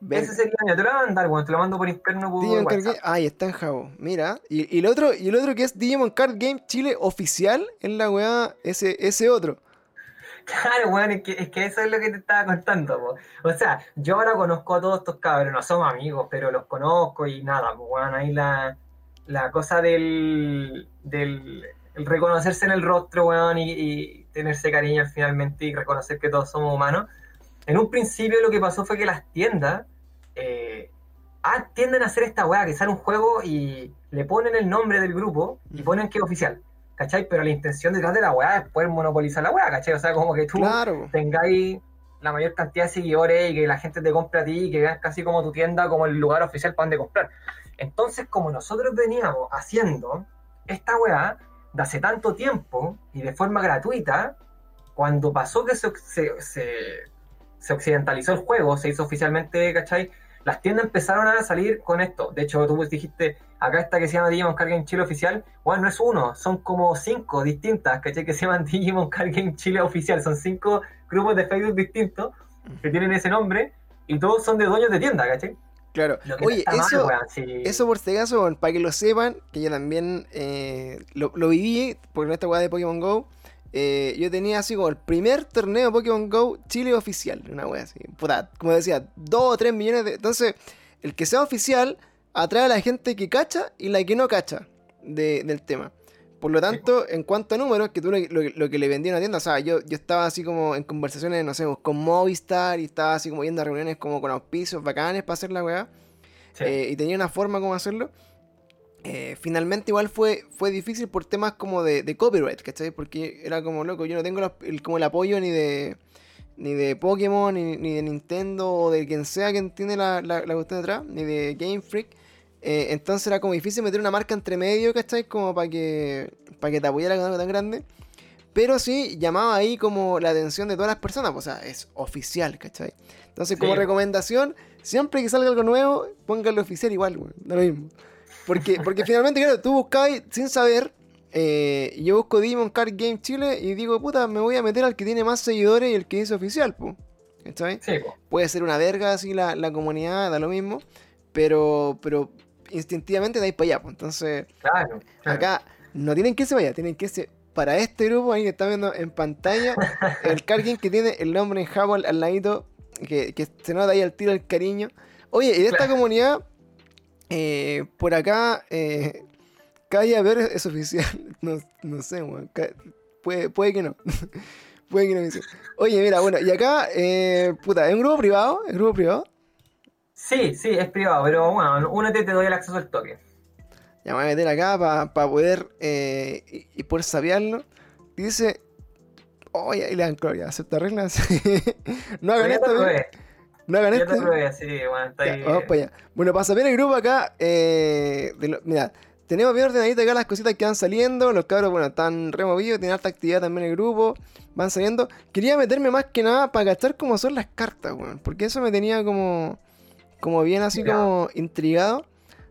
Verga. Ese sería, mira, te lo voy a mandar, bueno, te lo mando por interno por Digimon Card. Game. Ahí está en Jabo. Mira. Y, y el otro, y el otro que es Digimon Card Game Chile Oficial es la weá, ese, ese otro. Claro, weón, es que, es que eso es lo que te estaba contando, po. O sea, yo ahora conozco a todos estos cabros, no somos amigos, pero los conozco y nada, pues weón, ahí la, la cosa del, del el reconocerse en el rostro, weón, y, y tenerse cariño finalmente y reconocer que todos somos humanos. En un principio lo que pasó fue que las tiendas eh, ah, tienden a hacer esta weá, que sale un juego y le ponen el nombre del grupo y ponen que es oficial. ¿Cachai? Pero la intención detrás de la weá es poder monopolizar la weá, ¿cachai? O sea, como que tú Claro. tengáis la mayor cantidad de seguidores y que la gente te compre a ti y que vean casi como tu tienda como el lugar oficial para donde comprar. Entonces, como nosotros veníamos haciendo esta weá de hace tanto tiempo y de forma gratuita, cuando pasó que se, se, se- occidentalizó el juego, se hizo oficialmente, ¿cachai? Las tiendas empezaron a salir con esto. De hecho, tú dijiste, acá está que se llama Digimon Card Game Chile Oficial. Bueno, no es uno, son como cinco distintas, ¿cachai? Que se llaman Digimon Card Game Chile Oficial. Son cinco grupos de Facebook distintos que tienen ese nombre y todos son de dueños de tienda, ¿cachai? Claro. Oye, está mal, eso, sí. eso por acaso, bueno, para que lo sepan, que yo también eh, lo, lo viví, porque en esta weá de Pokémon Go, eh, yo tenía así como el primer torneo de Pokémon Go Chile oficial, una weá así. Puta, como decía, 2 o 3 millones de... Entonces, el que sea oficial atrae a la gente que cacha y la que no cacha de- del tema. Por lo tanto, en cuanto a números, que tú lo, lo- lo que le vendí a una tienda, o sea, yo, yo estaba así como en conversaciones, no sé, con Movistar y estaba así como yendo a reuniones como con auspicios bacanes para hacer la weá. Sí. eh, y tenía una forma como hacerlo. eh, finalmente igual fue, fue difícil por temas como de, de copyright, ¿cachai? Porque era como, loco, yo no tengo el, como el apoyo ni de ni de Pokémon, ni, ni de Nintendo, o de quien sea quien tiene la, la, la cuestión detrás, ni de Game Freak. Eh, entonces era como difícil meter una marca entre medio, ¿cachai? Como para que, para que te apoyara con algo tan grande. Pero sí llamaba ahí como la atención de todas las personas, pues, o sea, es oficial, ¿cachai? Entonces, como Sí. recomendación, siempre que salga algo nuevo, póngalo oficial igual, güey, da lo mismo. Porque, porque finalmente, claro, tú buscabas sin saber, eh, yo busco Demon Card Game Chile y digo, puta, me voy a meter al que tiene más seguidores y el que dice oficial, pues. ¿Cachai? Sí, po. Puede ser una verga así la, la comunidad, da lo mismo, pero, pero instintivamente de ahí para allá, pues. Entonces, claro. claro. acá, no tienen que irse para allá, tienen que irse para este grupo ahí que está viendo en pantalla. el Cargin que tiene el nombre en Java al, ladito, que, que se nota ahí al tiro el cariño. Oye, y de esta Claro. comunidad, eh, por acá, eh, Ver es oficial. No, no sé. Ca- Puede, puede que no. puede que no. Oye, mira, bueno, y acá, eh, puta, ¿es un grupo privado? ¿Es un grupo privado? Sí, sí, es privado, pero bueno, únete te doy el acceso al toque. Ya me voy a meter acá para poder eh, y, y poder sabiarlo. Dice. Oye, ahí le dan gloria, acepta reglas. no hagan esto, probé, No hagan esto. sí, bueno, está Ya, ahí. vamos para allá. Bueno, para saber el grupo acá, eh, de lo- mira, tenemos bien ordenadito acá las cositas que van saliendo. Los cabros, bueno, están removidos, tienen alta actividad también el grupo. Van saliendo. Quería meterme más que nada para cachar cómo son las cartas, weón. Porque eso me tenía como. Como bien así Mira. como intrigado.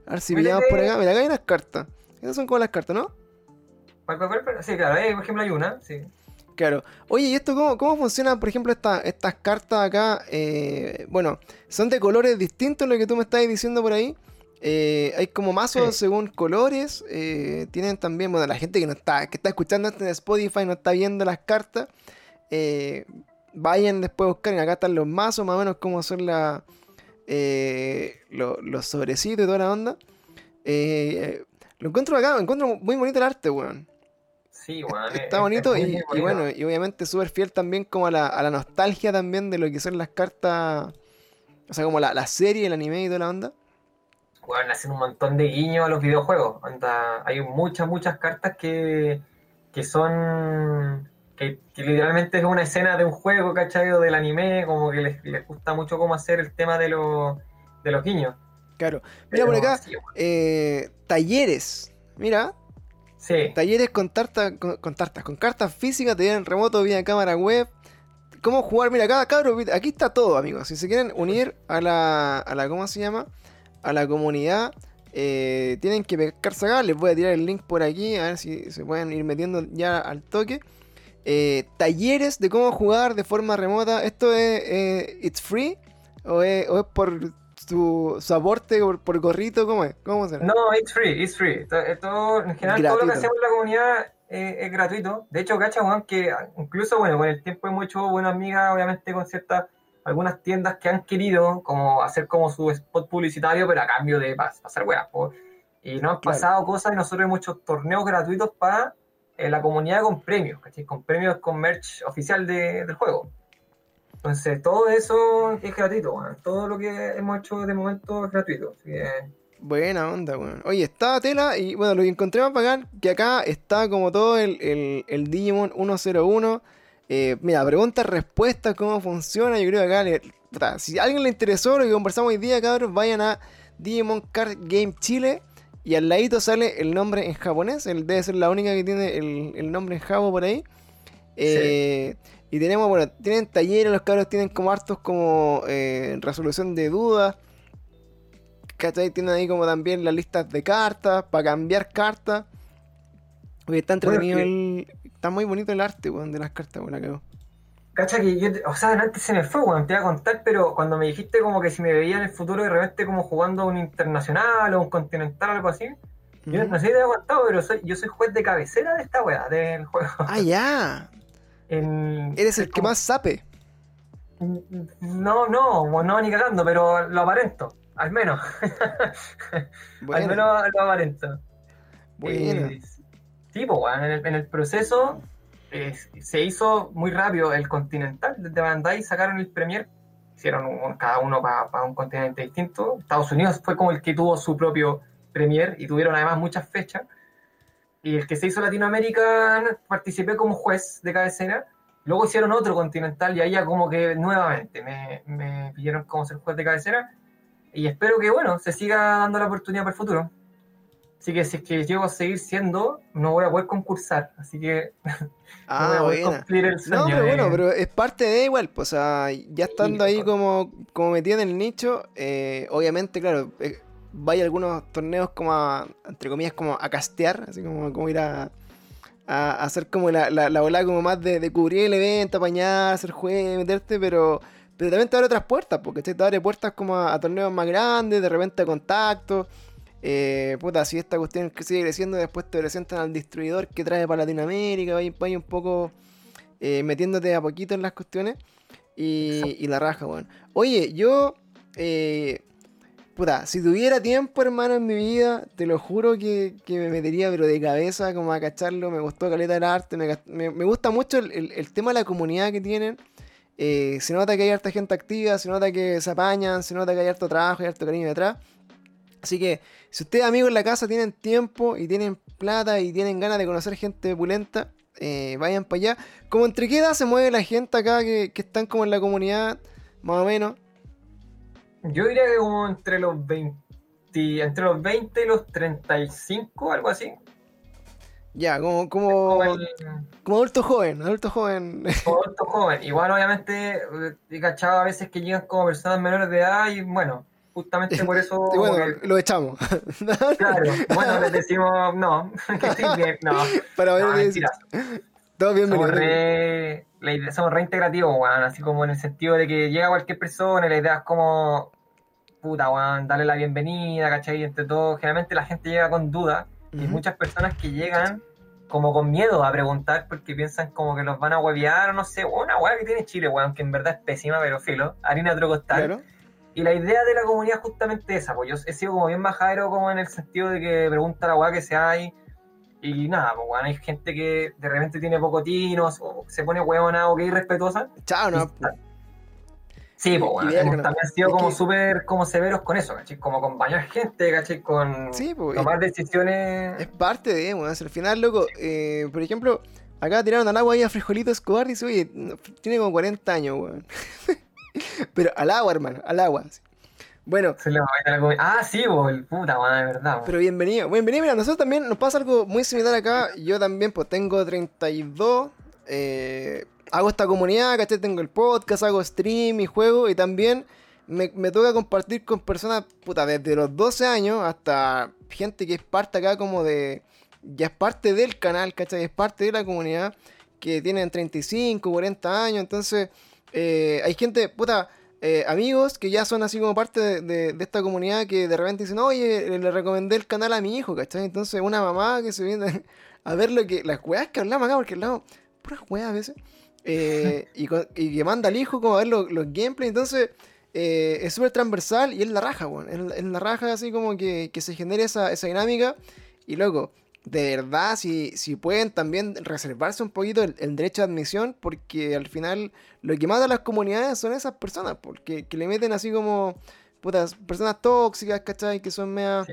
A ver si pillamos por acá. Mira, acá hay unas cartas. Esas son como las cartas, ¿no? Sí, claro, ahí, por ejemplo hay una, sí. Claro. Oye, ¿y esto cómo, cómo funciona, por ejemplo, esta- estas cartas acá? Eh, bueno, son de colores distintos lo que tú me estás diciendo por ahí. Eh, hay como mazos Sí. según colores. eh, tienen también, bueno, la gente que no está, que está escuchando esto en Spotify, no está viendo las cartas. eh, vayan después a buscar. y Acá están los mazos, más o menos cómo son la, eh, lo- los sobrecitos y toda la onda. Eh, lo encuentro acá, encuentro muy bonito el arte, weón. Sí, es- Está es bonito y, bueno, y obviamente súper fiel también como a la, a la nostalgia también de lo que son las cartas, o sea, como la, la serie, el anime y toda la onda. Bueno, hacen un montón de guiños a los videojuegos. Onda, hay muchas, muchas cartas que, que son. Que, que literalmente es una escena de un juego, ¿cachai? O del anime, como que les, les gusta mucho cómo hacer el tema de, los de los guiños. Claro. Mira por acá, sí, bueno. eh, talleres. Mira, Sí, talleres con, tarta, con, con tartas, con cartas físicas, te en remoto vía cámara web. ¿Cómo jugar? Mira, acá, cabros, aquí está todo, amigos. Si se quieren unir a la, a la ¿cómo se llama? A la comunidad, eh, tienen que pescarse acá. Les voy a tirar el link por aquí, a ver si se pueden ir metiendo ya al toque. Eh, talleres de cómo jugar de forma remota. ¿Esto es eh, it's free? ¿O es, o es por su aporte por, por gorrito? ¿Cómo es? ¿Cómo será? No, it's free, it's free. Eh, todo- en general, todo lo que Gratuito. hacemos en la comunidad eh, es gratuito. De hecho, cacha, Juan, que incluso, bueno, con el tiempo hemos hecho buenas amigas, obviamente, con ciertas, algunas tiendas que han querido como hacer como su spot publicitario, pero a cambio de pas- pasar weas. Y nos han Claro. pasado cosas y nosotros hemos hecho torneos gratuitos para eh, la comunidad con premios. Con premios con merch oficial de- del juego. Entonces, todo eso es gratuito, weón. Todo lo que hemos hecho de momento es gratuito. Así Buena onda, weón. Oye, está tela y bueno, lo que encontré más bacán, que acá está como todo el, el, el Digimon 101. Eh, mira, preguntas, respuestas, cómo funciona. Yo creo que acá, si a alguien le interesó lo que conversamos hoy día, cabros, vayan a Digimon Card Game Chile. Y al ladito sale el nombre en japonés. Él debe ser la única que tiene el, el nombre en jabo por ahí. Eh, Y tenemos, bueno, tienen talleres, los cabros tienen como hartos como eh, resolución de dudas. ¿Cachai? Tienen ahí como también las listas de cartas, para cambiar cartas. Oye, está entretenido Bueno, el... Está muy bonito el arte, weón, de las cartas, weón, la cago. Cacha que yo, o sea, antes se me fue, weón, te iba a contar, pero cuando me dijiste como que si me veía en el futuro de repente como jugando un internacional o un continental o algo así, yo no sé si te había contado, pero soy, yo soy juez de cabecera de esta weá, del juego. Ah, ya. Eres el que como- más sabe. No, no, no, ni cagando, pero lo aparento, al menos. Al menos lo aparento. bueno. Eh, sí, pues, weón, en, el, en el proceso eh, se hizo muy rápido el Continental. Desde Bandai sacaron el Premier, hicieron un- cada uno para un continente distinto. Estados Unidos fue como el que tuvo su propio Premier y tuvieron además muchas fechas. Y el que se hizo Latinoamérica participé como juez de cabecera. Luego hicieron otro Continental y ahí ya como que nuevamente me, me pidieron como ser juez de cabecera. Y espero que, bueno, se siga dando la oportunidad para el futuro. Así que si es que llego a seguir siendo, no voy a poder concursar. Así que no voy Ah, a poder buena. cumplir el sueño. No, pero de- bueno, pero es parte de igual, pues, o sea, ya estando ahí como, como metido en el nicho, eh, obviamente, claro, eh, vaya algunos torneos como a, entre comillas, como a castear, así como, como ir a, a hacer como la, la, la ola como más de, de cubrir el evento, apañar, hacer juegos, meterte, pero, pero también te abre otras puertas, porque te abre puertas como a, a torneos más grandes, de repente a contactos. Eh, puta, si esta cuestión sigue creciendo, después te presentan al distribuidor que trae para Latinoamérica, vaya un poco eh, metiéndote a poquito en las cuestiones. Y, la raja, weón. Oye, yo, eh, puta, si tuviera tiempo, hermano, en mi vida, te lo juro que, me metería, pero de cabeza, como a cacharlo. Me gustó Caleta del Arte, me, gusta mucho el, tema de la comunidad que tienen. se nota que hay harta gente activa, se nota que se apañan, se nota que hay harto trabajo, hay harto cariño detrás. Así que si ustedes amigos en la casa tienen tiempo y tienen plata y tienen ganas de conocer gente pulenta, eh, vayan para allá. Como entre qué edad se mueve la gente acá que, están como en la comunidad, más o menos. Yo diría que como entre los 20, entre los 20 y los 35, algo así. Ya, como, como, como, adulto joven, adulto joven. Como adulto joven. Igual obviamente he cachado a veces que llegan como personas menores de edad y bueno, justamente por eso. bueno, lo echamos. claro, bueno, les decimos no, que bien, no. Para ver, no, Todo bien, somos re, somos reintegrativos, weón, así como en el sentido de que llega cualquier persona y la idea es como, puta, weón, darle la bienvenida, ¿cachai? Entre todo, generalmente la gente llega con dudas y muchas personas que llegan como con miedo a preguntar porque piensan como que los van a huevear o no sé, una hueá que tiene Chile, weón, que en verdad es pésima, pero filo, harina trocostal. Claro y la idea de la comunidad es justamente esa, pues yo he sido como bien majadero como en el sentido de que pregunta la weá que se hay y nada, pues bueno, hay gente que de repente tiene pocotinos o se pone huevona o que irrespetuosa. Chao, no. Sí, pues bueno, también han sido como súper como severos con eso, ¿cachai? Como con bañar gente, ¿cachai? Con tomar decisiones. Es parte de, bueno, al final, loco, eh, por ejemplo, acá tiraron al agua ahí a Frijolito Escobar y dice, oye, tiene como 40 años, weón. Pero al agua, hermano, al agua. Bueno. ah, sí, el puta madre, de verdad. Pero bienvenido. Bienvenido, mira, nosotros también nos pasa algo muy similar acá. Yo también, pues tengo 32. Eh, hago esta comunidad, ¿cachai? Tengo el podcast, hago stream y juego. Y también me, toca compartir con personas, puta, desde los 12 años hasta gente que es parte acá como de. Ya es parte del canal, ¿cachai? Es parte de la comunidad que tienen 35, 40 años. Entonces eh, hay gente, puta, eh, amigos que ya son así como parte de, esta comunidad que de repente dicen, oye, le recomendé el canal a mi hijo, ¿cachai? Entonces una mamá que se viene a ver lo que, las weas que hablamos acá, porque hablamos puras weas a veces, eh, y, que manda al hijo como a ver los, gameplays, entonces... es súper transversal y es la raja, weón. Es, la raja así como que, se genere esa, esa dinámica. Y luego, de verdad, si, si pueden también reservarse un poquito el, derecho de admisión, porque al final lo que mata a las comunidades son esas personas, porque que le meten así como putas, personas tóxicas, ¿cachai? Que son meas,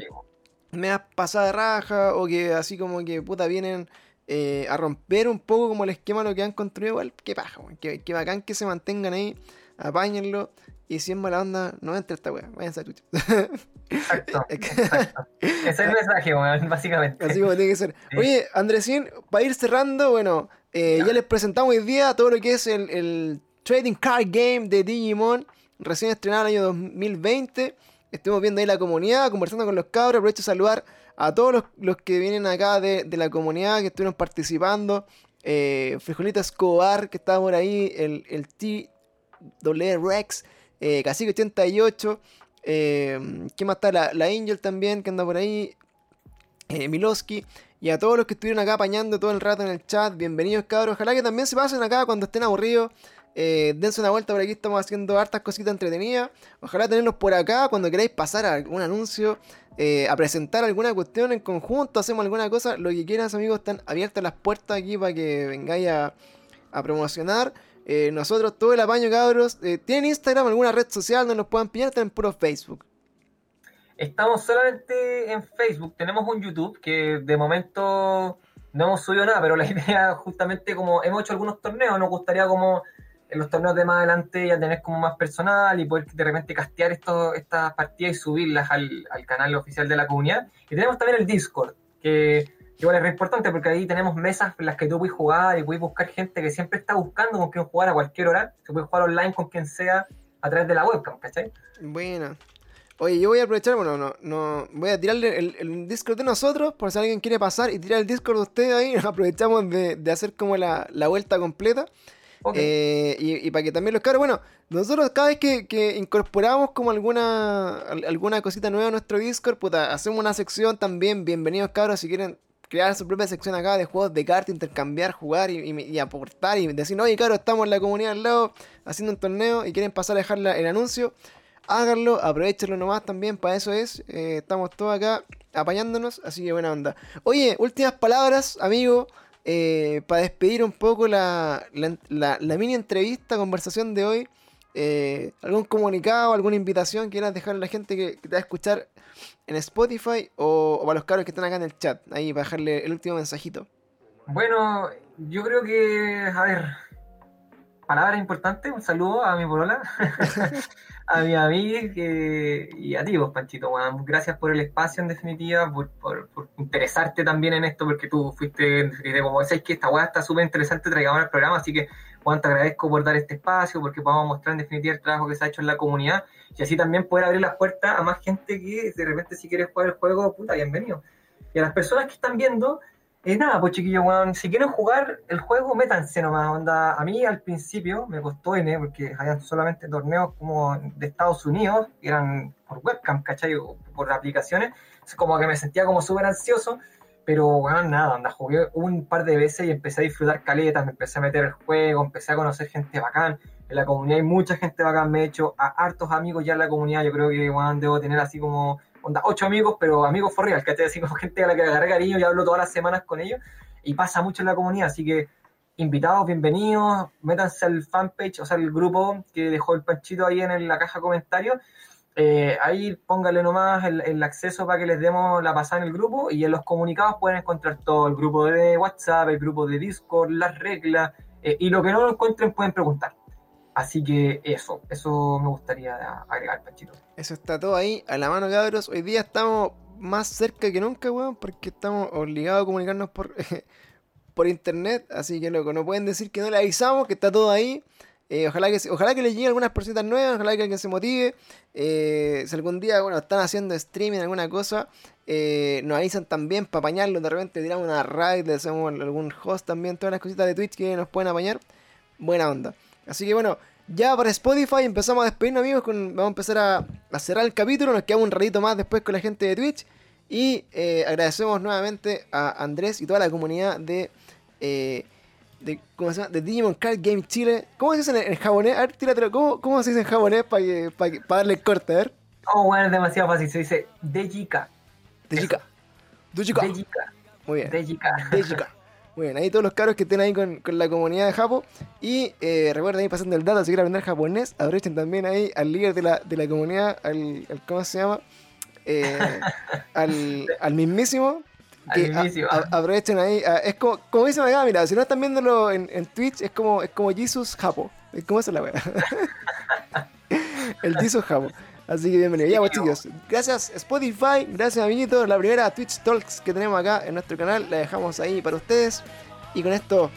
pasadas de raja, o que así como que puta vienen eh, a romper un poco como el esquema lo que han construido, igual, qué paja, que, que bacán que se mantengan ahí, apáñenlo y si es mala onda, no entre esta weá, váyanse a. Exacto, exacto. Ese es el mensaje, básicamente. Así como tiene que ser. Oye, Andresín, para ir cerrando, bueno, eh, ya. les presentamos hoy día todo lo que es el, Trading Card Game de Digimon, recién estrenado el año 2020. Estuvimos viendo ahí la comunidad, conversando con los cabros. Aprovecho de saludar a todos los, que vienen acá de, la comunidad, que estuvieron participando. Eh, Frijolita Escobar, que estaba por ahí, el, el T. Rex, eh, Cacique 88, eh, ¿qué más está? La, Angel también, que anda por ahí, eh, Miloski, y a todos los que estuvieron acá apañando todo el rato en el chat, bienvenidos cabros, ojalá que también se pasen acá cuando estén aburridos. Eh, dense una vuelta por aquí, estamos haciendo hartas cositas entretenidas. Ojalá tenerlos por acá cuando queráis pasar a algún anuncio, a presentar alguna cuestión en conjunto, hacemos alguna cosa, lo que quieras amigos, están abiertas las puertas aquí para que vengáis a promocionar. Eh, nosotros, todo el apaño, cabros. Eh, ¿Tienen Instagram, alguna red social donde nos puedan pillar? En puro Facebook. Estamos solamente en Facebook. Tenemos un YouTube que de momento no hemos subido nada, pero la idea justamente como hemos hecho algunos torneos, nos gustaría como en los torneos de más adelante ya tener como más personal y poder de repente castear estas partidas y subirlas al canal oficial de la comunidad. Y tenemos también el Discord, que igual es re importante porque ahí tenemos mesas en las que tú puedes jugar y puedes buscar gente que siempre está buscando con quien jugar a cualquier hora. Se puede jugar online con quien sea a través de la webcam, ¿cachai? Bueno. Oye, yo voy a aprovechar, bueno, no, no, voy a tirarle el, Discord de nosotros, por si alguien quiere pasar y tirar el Discord de ustedes ahí, aprovechamos de, hacer como la, vuelta completa. Eh, y, para que también los cabros, bueno, nosotros cada vez que, incorporamos como alguna alguna cosita nueva a nuestro Discord, puta, hacemos una sección también, bienvenidos cabros, si quieren crear su propia sección acá de juegos de cartas, intercambiar, jugar y, aportar y decir, oye, cabros, estamos en la comunidad al lado haciendo un torneo y quieren pasar a dejar el anuncio, háganlo, aprovechenlo nomás también, para eso es, eh, estamos todos acá apañándonos, así que buena onda. Oye, últimas palabras, amigo. Eh, para despedir un poco la, mini entrevista, conversación de hoy, eh, algún comunicado, alguna invitación que quieras dejarle a la gente que, te va a escuchar en Spotify o, para los cabros que están acá en el chat, ahí para dejarle el último mensajito. Bueno, yo creo que, a ver, palabra importante, un saludo a mi polola, a mi amiga y a ti, vos, Panchito. gracias por el espacio, en definitiva, por, interesarte también en esto, porque tú fuiste, como decís, que esta weá está súper interesante, traigamos el programa, así que, Juan, te agradezco por dar este espacio, porque podamos mostrar, en definitiva, el trabajo que se ha hecho en la comunidad, y así también poder abrir las puertas a más gente que, de repente, si quieres jugar el juego, puta, bienvenido. Y a las personas que están viendo, es nada, pues chiquillos, si quieren jugar el juego, métanse nomás, onda. A mí al principio me costó N, porque habían solamente torneos como de Estados Unidos, eran por webcam, ¿cachai? O por aplicaciones. Es como que me sentía como súper ansioso, pero bueno, nada, anda, jugué un par de veces y empecé a disfrutar caletas, me empecé a meter el juego, empecé a conocer gente bacán. En la comunidad hay mucha gente bacán, me he hecho a hartos amigos ya en la comunidad, yo creo que bueno, debo tener así como onda, ocho amigos, pero amigos for real, ¿cachai? Así como gente a la que agarré cariño y hablo todas las semanas con ellos, y pasa mucho en la comunidad, así que invitados, bienvenidos, métanse al fanpage, o sea, el grupo que dejó el Panchito ahí en la caja de comentarios, eh, ahí póngale nomás el, acceso para que les demos la pasada en el grupo y en los comunicados pueden encontrar todo, el grupo de WhatsApp, el grupo de Discord, las reglas, eh, y lo que no lo encuentren pueden preguntar. Así que eso, eso me gustaría agregar, Panchito. Eso está todo ahí, a la mano, cabros. Hoy día estamos más cerca que nunca, weón, porque estamos obligados a comunicarnos por, por internet. Así que, loco, no pueden decir que no le avisamos, que está todo ahí. Eh, ojalá, que, ojalá que les lleguen algunas personas nuevas, ojalá que alguien se motive. Eh, si algún día, bueno, están haciendo streaming, alguna cosa, eh, nos avisan también para apañarlo. De repente tiramos una raid, le hacemos algún host también, todas las cositas de Twitch que nos pueden apañar. Buena onda. Así que bueno, ya para Spotify empezamos a despedirnos amigos, vamos a empezar a, cerrar el capítulo, nos quedamos un ratito más después con la gente de Twitch y eh, agradecemos nuevamente a Andrés y toda la comunidad de, de, ¿cómo se llama? de Digimon Card Game Chile. ¿Cómo se dice en, japonés? A ver, tíratelo, ¿cómo, ¿cómo, se dice en japonés para para darle corte? A ver. Oh, bueno, es demasiado fácil, se dice Dejika. Dejika. Dejika. Muy bien. Dejika. Dejika. Muy bien, ahí todos los caros que estén ahí con, la comunidad de Japo. Y eh, recuerden ahí pasando el dato, si quieren aprender japonés, aprovechen también ahí al líder de la, de la comunidad, al, ¿cómo se llama? Eh, al, al mismísimo. Que aprovechen ahí. es como, como dicen acá, mira, si no están viéndolo en, en Twitch, es como, es como Jesus Japo. Es como esa la wea. el Jesus Japo. Así que bienvenido. Ya, pues chicos, gracias Spotify, gracias amiguitos. La primera Twitch Talks que tenemos acá en nuestro canal la dejamos ahí para ustedes. Y con esto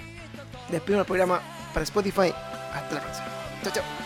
despedimos el programa para Spotify. Hasta la próxima. Chao, chao.